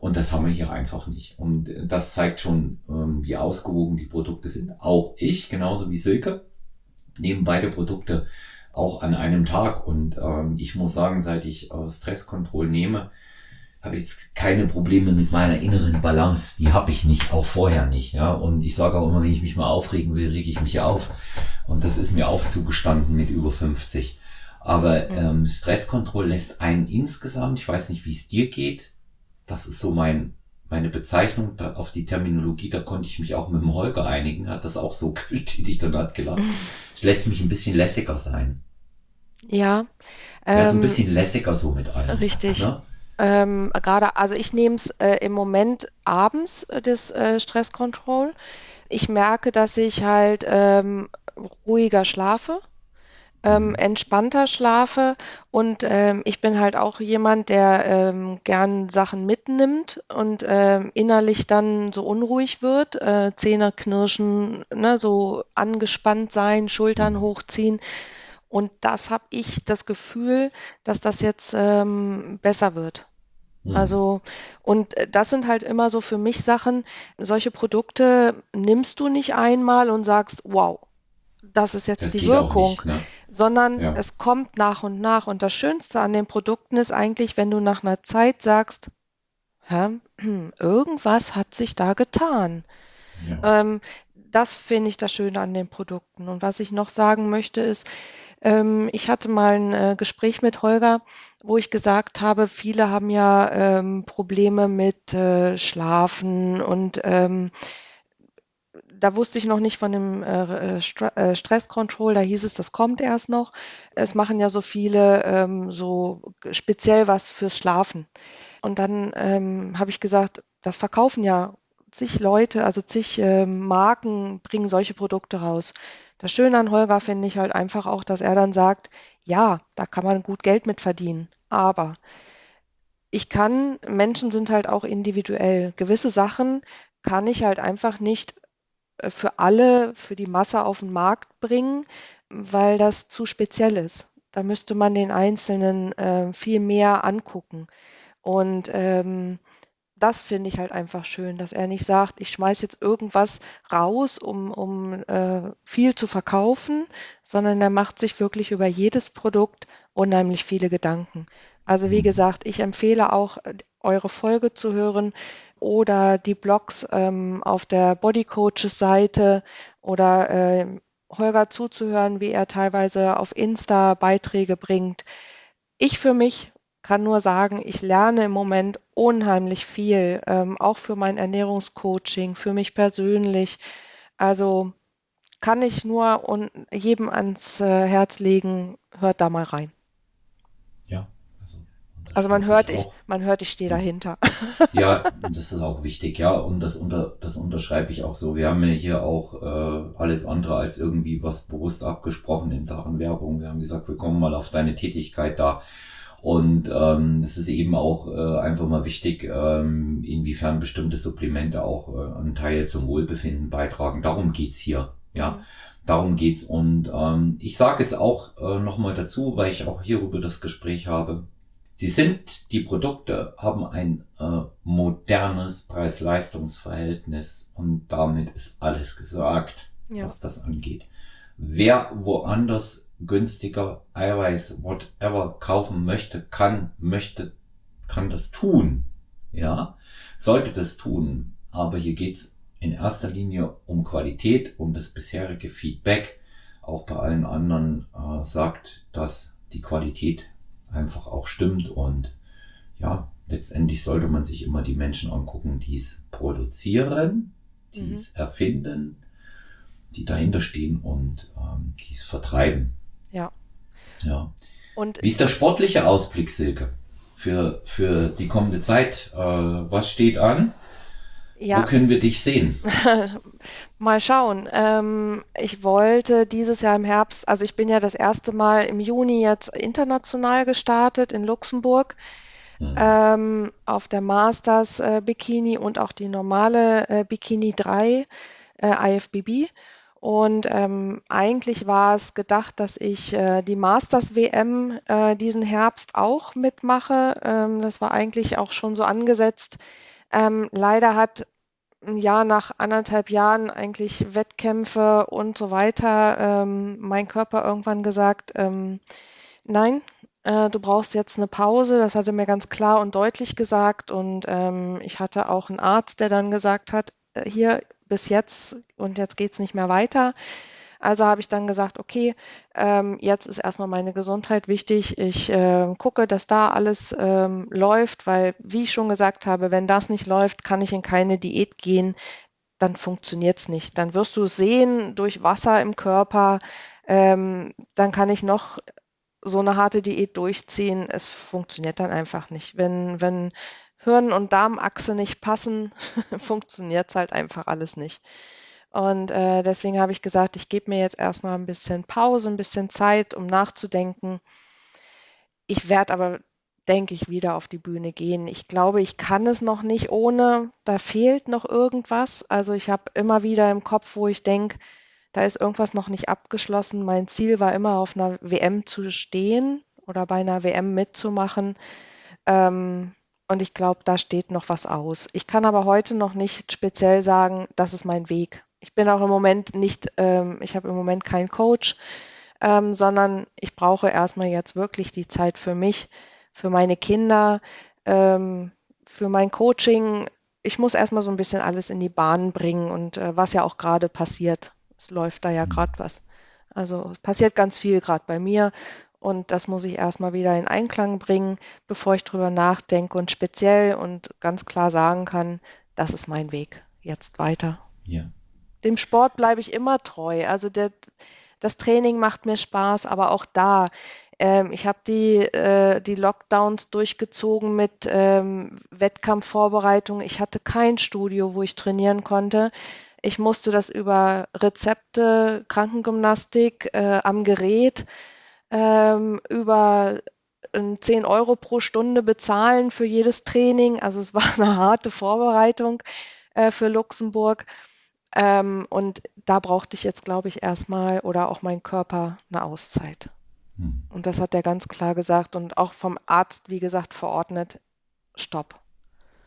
Und das haben wir hier einfach nicht. Und äh, das zeigt schon, ähm, wie ausgewogen die Produkte sind. Auch ich, genauso wie Silke, nehmen beide Produkte auch an einem Tag. Und ähm, ich muss sagen, seit ich äh, Stresskontroll nehme, habe ich jetzt keine Probleme mit meiner inneren Balance. Die habe ich nicht, auch vorher nicht. Ja. Und ich sage auch immer, wenn ich mich mal aufregen will, rege ich mich auf. Und das ist mir auch zugestanden mit über 50. Aber ähm, Stresskontroll lässt einen insgesamt, ich weiß nicht, wie es dir geht, das ist so mein, meine Bezeichnung da- auf die Terminologie, da konnte ich mich auch mit dem Holger einigen, hat das auch so bestätigt und hat gelacht. Es lässt mich ein bisschen lässiger sein. Ja. Er ist ein ähm, bisschen lässiger so mit allem. richtig. Ne? Ähm, gerade, also ich nehme es äh, im Moment abends, äh, das äh, Stresskontroll. Ich merke, dass ich halt ähm, ruhiger schlafe. Ähm, entspannter schlafe. Und ähm, ich bin halt auch jemand, der ähm, gern Sachen mitnimmt und ähm, innerlich dann so unruhig wird, äh, Zähne knirschen, ne, so angespannt sein, Schultern Mhm. hochziehen. Und das habe ich das Gefühl, dass das jetzt ähm, besser wird. Mhm. Also, und äh, das sind halt immer so für mich Sachen, solche Produkte nimmst du nicht einmal und sagst, wow, das ist jetzt Das die Wirkung, nicht, ne? Sondern Ja. es kommt nach und nach. Und das Schönste an den Produkten ist eigentlich, wenn du nach einer Zeit sagst, Hä, irgendwas hat sich da getan. Ja. Ähm, das finde ich das Schöne an den Produkten. Und was ich noch sagen möchte ist, ähm, ich hatte mal ein äh, Gespräch mit Holger, wo ich gesagt habe, viele haben ja ähm, Probleme mit äh, Schlafen und ähm, da wusste ich noch nicht von dem äh, äh, Stra äh, Stress Control, da hieß es, das kommt erst noch. Es machen ja so viele ähm, so speziell was fürs Schlafen. Und dann ähm, habe ich gesagt, das verkaufen ja zig Leute, also zig ähm, Marken bringen solche Produkte raus. Das Schöne an Holger finde ich halt einfach auch, dass er dann sagt, ja, da kann man gut Geld mit verdienen. Aber ich kann, Menschen sind halt auch individuell. Gewisse Sachen kann ich halt einfach nicht äh, für alle, für die Masse auf den Markt bringen, weil das zu speziell ist. Da müsste man den Einzelnen äh, viel mehr angucken. Und ähm, das finde ich halt einfach schön, dass er nicht sagt, ich schmeiß jetzt irgendwas raus, um, um äh, viel zu verkaufen, sondern er macht sich wirklich über jedes Produkt unheimlich viele Gedanken. Also wie Mhm. gesagt, ich empfehle auch, äh, eure Folge zu hören oder die Blogs ähm, auf der Body Coaches Seite oder äh, Holger zuzuhören, wie er teilweise auf Insta Beiträge bringt. Ich für mich kann nur sagen, ich lerne im Moment unheimlich viel, ähm, auch für mein Ernährungscoaching, für mich persönlich. Also kann ich nur un jedem ans äh, Herz legen, hört da mal rein. Also man hört, ich, man hört, ich stehe dahinter. Ja, das ist auch wichtig, ja, und das unter, das unterschreibe ich auch so. Wir haben ja hier auch äh, alles andere als irgendwie was bewusst abgesprochen in Sachen Werbung. Wir haben gesagt, wir kommen mal auf deine Tätigkeit da. Und ähm, es ist eben auch äh, einfach mal wichtig, ähm, inwiefern bestimmte Supplemente auch äh, einen Teil zum Wohlbefinden beitragen. Darum geht's hier, ja. Mhm. Darum geht's. Und ähm, ich sage es auch äh, nochmal dazu, weil ich auch hierüber das Gespräch habe. Sie sind, die Produkte haben ein äh, modernes Preis-Leistungs-Verhältnis und damit ist alles gesagt, Ja, was das angeht. Wer woanders günstiger Eiweiß, whatever kaufen möchte, kann, möchte, kann das tun. Ja, sollte das tun. Aber hier geht's in erster Linie um Qualität, um das bisherige Feedback. Auch bei allen anderen äh, sagt, dass die Qualität einfach auch stimmt und ja, letztendlich sollte man sich immer die Menschen angucken, die es produzieren, die Mhm. es erfinden, die dahinter stehen und ähm, die es vertreiben. ja. Ja. Und Wie ist der sportliche Ausblick, Silke, für, für die kommende Zeit? Äh, was steht an? Wo ja, können wir dich sehen? Mal schauen. Ähm, ich wollte dieses Jahr im Herbst, also ich bin ja das erste Mal im Juni jetzt international gestartet in Luxemburg Hm. ähm, auf der Masters äh, Bikini und auch die normale äh, Bikini 3 äh, IFBB. Und ähm, eigentlich war es gedacht, dass ich äh, die Masters WM äh, diesen Herbst auch mitmache. Ähm, das war eigentlich auch schon so angesetzt. Ähm, leider hat ein Jahr nach anderthalb Jahren eigentlich Wettkämpfe und so weiter, ähm, mein Körper irgendwann gesagt, ähm, nein, äh, du brauchst jetzt eine Pause. Das hat er mir ganz klar und deutlich gesagt. Und ähm, ich hatte auch einen Arzt, der dann gesagt hat, äh, hier bis jetzt und jetzt geht's nicht mehr weiter. Also habe ich dann gesagt, okay, ähm, jetzt ist erstmal meine Gesundheit wichtig. Ich äh, gucke, dass da alles ähm, läuft, weil, wie ich schon gesagt habe, wenn das nicht läuft, kann ich in keine Diät gehen, dann funktioniert's nicht. Dann wirst du es sehen durch Wasser im Körper, ähm, dann kann ich noch so eine harte Diät durchziehen. Es funktioniert dann einfach nicht. Wenn, wenn Hirn- und Darmachse nicht passen, funktioniert's halt einfach alles nicht. Und äh, deswegen habe ich gesagt, ich gebe mir jetzt erstmal ein bisschen Pause, ein bisschen Zeit, um nachzudenken. Ich werde aber, denke ich, wieder auf die Bühne gehen. Ich glaube, ich kann es noch nicht ohne, da fehlt noch irgendwas. Also ich habe immer wieder im Kopf, wo ich denke, da ist irgendwas noch nicht abgeschlossen. Mein Ziel war immer auf einer WM zu stehen oder bei einer WM mitzumachen. Ähm, und ich glaube, da steht noch was aus. Ich kann aber heute noch nicht speziell sagen, das ist mein Weg. Ich bin auch im Moment nicht, ähm, ich habe im Moment keinen Coach, ähm, sondern ich brauche erstmal jetzt wirklich die Zeit für mich, für meine Kinder, ähm, für mein Coaching. Ich muss erstmal so ein bisschen alles in die Bahn bringen und äh, was ja auch gerade passiert. Es läuft da ja mhm. gerade was. Also es passiert ganz viel gerade bei mir und das muss ich erstmal wieder in Einklang bringen, bevor ich drüber nachdenke und speziell und ganz klar sagen kann, das ist mein Weg jetzt weiter. Ja. Dem Sport bleibe ich immer treu. Also der, das Training macht mir Spaß, aber auch da, ähm, ich habe die, äh, die Lockdowns durchgezogen mit ähm, Wettkampfvorbereitung. Ich hatte kein Studio, wo ich trainieren konnte. Ich musste das über Rezepte, Krankengymnastik äh, am Gerät ähm, über 10 Euro pro Stunde bezahlen für jedes Training. Also es war eine harte Vorbereitung äh, für Luxemburg. Ähm, und da brauchte ich jetzt, glaube ich, erstmal oder auch mein Körper eine Auszeit. Hm. Und das hat er ganz klar gesagt und auch vom Arzt, wie gesagt, verordnet, stopp.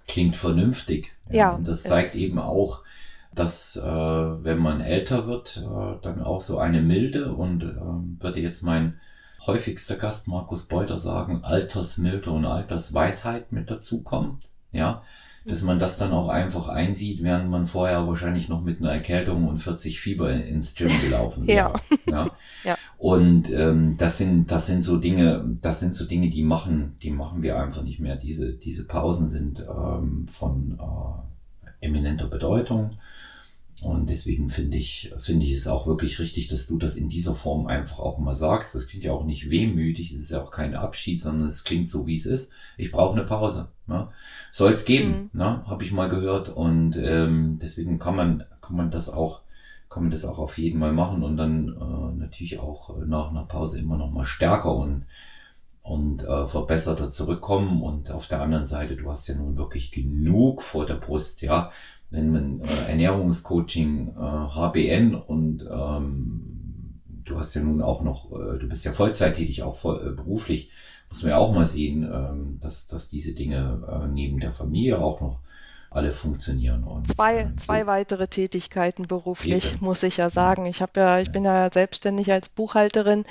Klingt vernünftig. Ja, ja und das zeigt eben auch, dass äh, wenn man älter wird, äh, dann auch so eine Milde und äh, würde jetzt mein häufigster Gast Markus Beuter sagen, Altersmilde und Altersweisheit mit dazukommt. Ja, dass man das dann auch einfach einsieht, während man vorher wahrscheinlich noch mit einer Erkältung und 40 Fieber ins Gym gelaufen wäre. ja. ja. ja. Und ähm, das sind das sind so Dinge, das sind so Dinge, die machen, die machen wir einfach nicht mehr. Diese diese Pausen sind ähm, von äh, eminenter Bedeutung. Und deswegen finde ich, finde ich es auch wirklich richtig, dass du das in dieser Form einfach auch mal sagst. Das klingt ja auch nicht wehmütig, es ist ja auch kein Abschied, sondern es klingt so, wie es ist. Ich brauche eine Pause. Ne? Soll es geben, mhm. ne? habe ich mal gehört. Und ähm, deswegen kann man, kann man das auch, kann man das auch auf jeden Mal machen und dann äh, natürlich auch nach einer Pause immer noch mal stärker und und äh, verbesserter zurückkommen. Und auf der anderen Seite, du hast ja nun wirklich genug vor der Brust, ja wenn man äh, Ernährungscoaching, äh, HBN und ähm, du hast ja nun auch noch, äh, du bist ja Vollzeit tätig, auch voll, äh, beruflich, muss man ja auch mal sehen, ähm, dass, dass diese Dinge äh, neben der Familie auch noch alle funktionieren. Und, zwei, äh, zwei weitere Tätigkeiten beruflich, Eben. muss ich ja sagen. Ich habe ja, ich bin ja selbstständig als Buchhalterin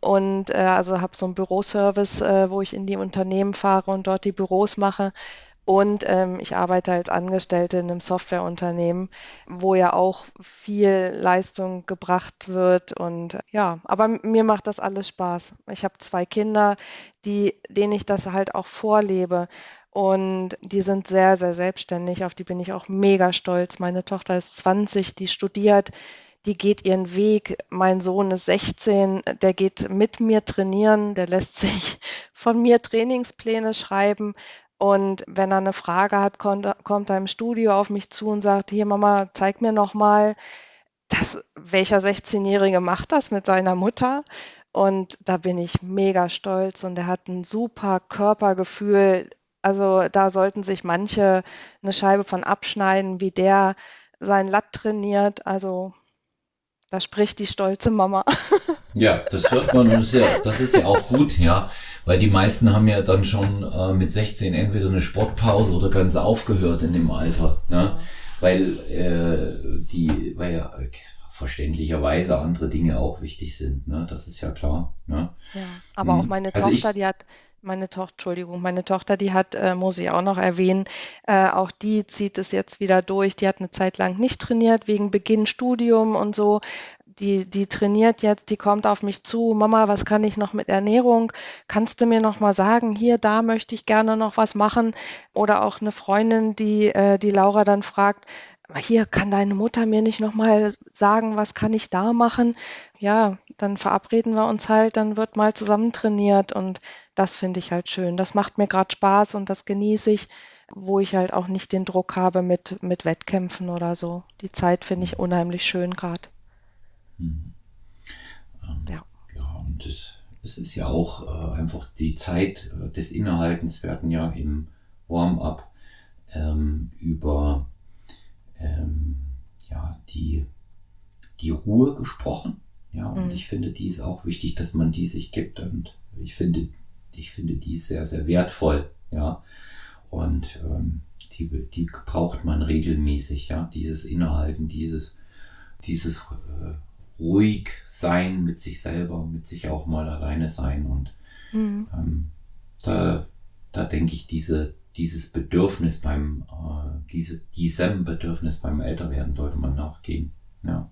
und äh, also habe so einen Büroservice, äh, wo ich in die Unternehmen fahre und dort die Büros mache. Und ähm, ich arbeite als Angestellte in einem Softwareunternehmen, wo ja auch viel Leistung gebracht wird. Und ja, aber mir macht das alles Spaß. Ich habe zwei Kinder, die, denen ich das halt auch vorlebe. Und die sind sehr, sehr selbstständig. Auf die bin ich auch mega stolz. Meine Tochter ist 20, die studiert die geht ihren Weg. Mein Sohn ist 16, der geht mit mir trainieren, der lässt sich von mir Trainingspläne schreiben. Und wenn er eine Frage hat, kommt, kommt er im Studio auf mich zu und sagt, hier Mama, zeig mir noch mal, das, welcher 16-Jährige macht das mit seiner Mutter? Und da bin ich mega stolz und er hat ein super Körpergefühl. Also da sollten sich manche eine Scheibe von abschneiden, wie der sein Latt trainiert. Also da spricht die stolze Mama. Ja, das hört man ja, das ist ja auch gut, ja. Weil die meisten haben ja dann schon äh, mit 16 entweder eine Sportpause oder ganz aufgehört in dem Alter. Ne? Weil äh, die, weil ja verständlicherweise andere Dinge auch wichtig sind. Ne? Das ist ja klar. Ne? Ja, aber auch meine also Tochter, ich, die hat meine Tochter, Entschuldigung, meine Tochter, die hat, äh, muss ich auch noch erwähnen, äh, auch die zieht es jetzt wieder durch. Die hat eine Zeit lang nicht trainiert wegen Beginn Studium und so die, die trainiert jetzt, die kommt auf mich zu, Mama, was kann ich noch mit Ernährung? Kannst du mir noch mal sagen, hier, da möchte ich gerne noch was machen? Oder auch eine Freundin, die, äh, die Laura dann fragt, hier kann deine Mutter mir nicht noch mal sagen, was kann ich da machen? Ja, dann verabreden wir uns halt, dann wird mal zusammen trainiert und das finde ich halt schön. Das macht mir gerade Spaß und das genieße ich. wo ich halt auch nicht den Druck habe mit, mit Wettkämpfen oder so. Die Zeit finde ich unheimlich schön gerade. Mhm. Ähm, ja. Ja, und es, es ist ja auch äh, einfach die Zeit äh, des Innehaltens. Wir hatten ja im Warm-up ähm, über ähm, ja, die, die Ruhe gesprochen. Ja, und mhm. ich finde, die ist auch wichtig, dass man die sich gibt. Und ich finde, ich finde die ist sehr, sehr wertvoll. Ja, und ähm, die, die braucht man regelmäßig. Ja, dieses Innehalten, dieses, dieses äh, ruhig sein mit sich selber, mit sich auch mal alleine sein. Und mhm. ähm, da, da denke ich, diese, dieses Bedürfnis beim, äh, diese, diesem Bedürfnis beim Älterwerden sollte man nachgehen. Ja.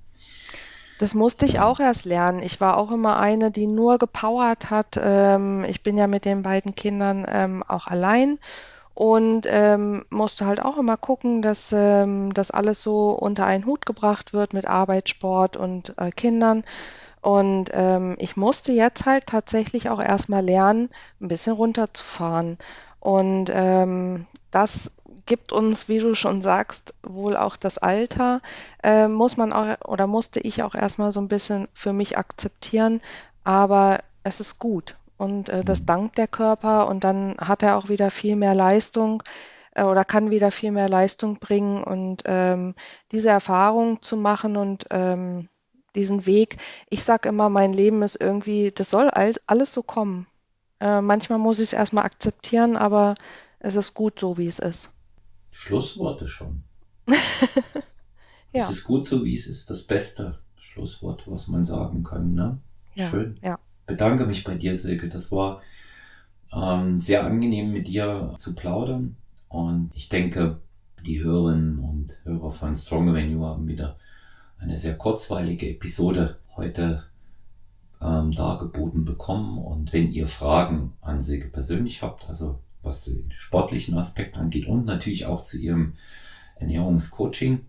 Das musste ich auch erst lernen. Ich war auch immer eine, die nur gepowert hat. Ähm, ich bin ja mit den beiden Kindern ähm, auch allein und ähm, musste halt auch immer gucken, dass ähm, das alles so unter einen Hut gebracht wird mit Arbeit, Sport und äh, Kindern. Und ähm, ich musste jetzt halt tatsächlich auch erstmal lernen, ein bisschen runterzufahren. Und ähm, das gibt uns, wie du schon sagst, wohl auch das Alter, äh, muss man auch oder musste ich auch erstmal so ein bisschen für mich akzeptieren. Aber es ist gut und äh, das dankt der Körper und dann hat er auch wieder viel mehr Leistung äh, oder kann wieder viel mehr Leistung bringen und ähm, diese Erfahrung zu machen und ähm, diesen Weg. Ich sage immer, mein Leben ist irgendwie, das soll all, alles so kommen. Äh, manchmal muss ich es erstmal akzeptieren, aber es ist gut so, wie es ist. Schlussworte schon. ja. Es ist gut so, wie es ist. Das beste Schlusswort, was man sagen kann. Ne? Ja, Schön. Ja bedanke mich bei dir, Silke. Das war ähm, sehr angenehm, mit dir zu plaudern. Und ich denke, die Hörerinnen und Hörer von Stronger You haben wieder eine sehr kurzweilige Episode heute ähm, dargeboten bekommen. Und wenn ihr Fragen an Silke persönlich habt, also was den sportlichen Aspekt angeht und natürlich auch zu ihrem Ernährungscoaching,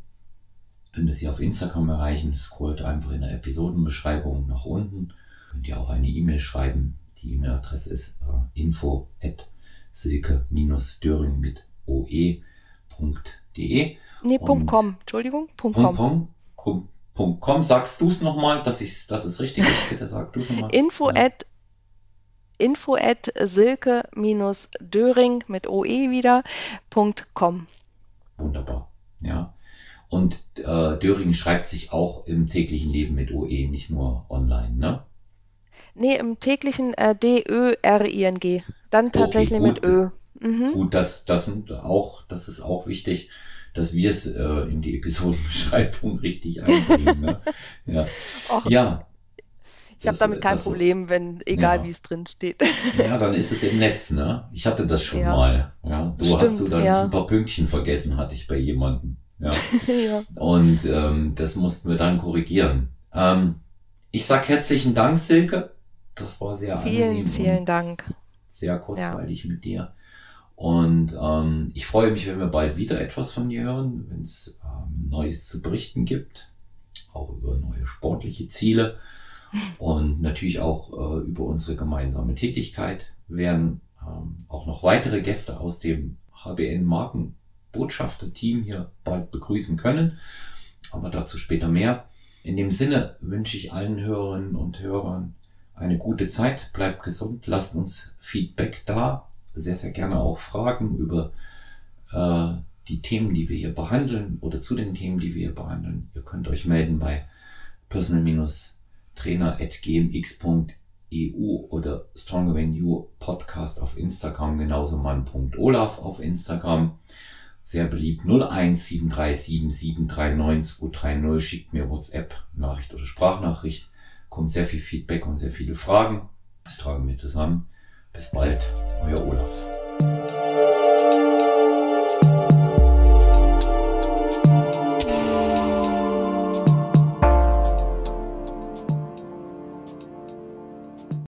könnt ihr sie auf Instagram erreichen. Scrollt einfach in der Episodenbeschreibung nach unten könnt ihr auch eine E-Mail schreiben. Die E-Mail-Adresse ist äh, info at silke-döring mit oe.de. Nee, Punkt .com. Entschuldigung, Punkt .com. Punkt .com. .com. Sagst du es nochmal, dass, dass es richtig ist? Bitte sag du es nochmal. Info ja. at info at silke-döring mit oe wieder, Punkt .com. Wunderbar, ja. Und äh, Döring schreibt sich auch im täglichen Leben mit OE, nicht nur online, ne? Nee, im täglichen äh, D-Ö-R-I-N-G. Dann tatsächlich okay, mit Ö. Mhm. Gut, das, das, auch, das ist auch wichtig, dass wir es äh, in die Episodenbeschreibung richtig einbringen. Ne? Ja. Och, ja. Ich habe damit kein das, Problem, wenn, egal ja. wie es drin steht. Ja, dann ist es im Netz, ne? Ich hatte das schon ja. mal. Ja, du Stimmt, hast du dann ja. ein paar Pünktchen vergessen, hatte ich bei jemandem. Ja. ja. Und ähm, das mussten wir dann korrigieren. Ähm, ich sag herzlichen Dank, Silke. Das war sehr vielen, angenehm. Vielen, vielen Dank. Sehr kurzweilig ja. mit dir. Und ähm, ich freue mich, wenn wir bald wieder etwas von dir hören, wenn es ähm, Neues zu berichten gibt, auch über neue sportliche Ziele und natürlich auch äh, über unsere gemeinsame Tätigkeit. Wir werden ähm, auch noch weitere Gäste aus dem HBN Markenbotschafter-Team hier bald begrüßen können, aber dazu später mehr. In dem Sinne wünsche ich allen Hörerinnen und Hörern eine gute Zeit, bleibt gesund, lasst uns Feedback da, sehr, sehr gerne auch Fragen über äh, die Themen, die wir hier behandeln oder zu den Themen, die wir hier behandeln. Ihr könnt euch melden bei personal-trainer.gmx.eu oder Stronger Than You Podcast auf Instagram, genauso mann.olaf auf Instagram. Sehr beliebt 01737739230 schickt mir WhatsApp, Nachricht oder Sprachnachricht kommt sehr viel Feedback und sehr viele Fragen. Das tragen wir zusammen. Bis bald, euer Olaf.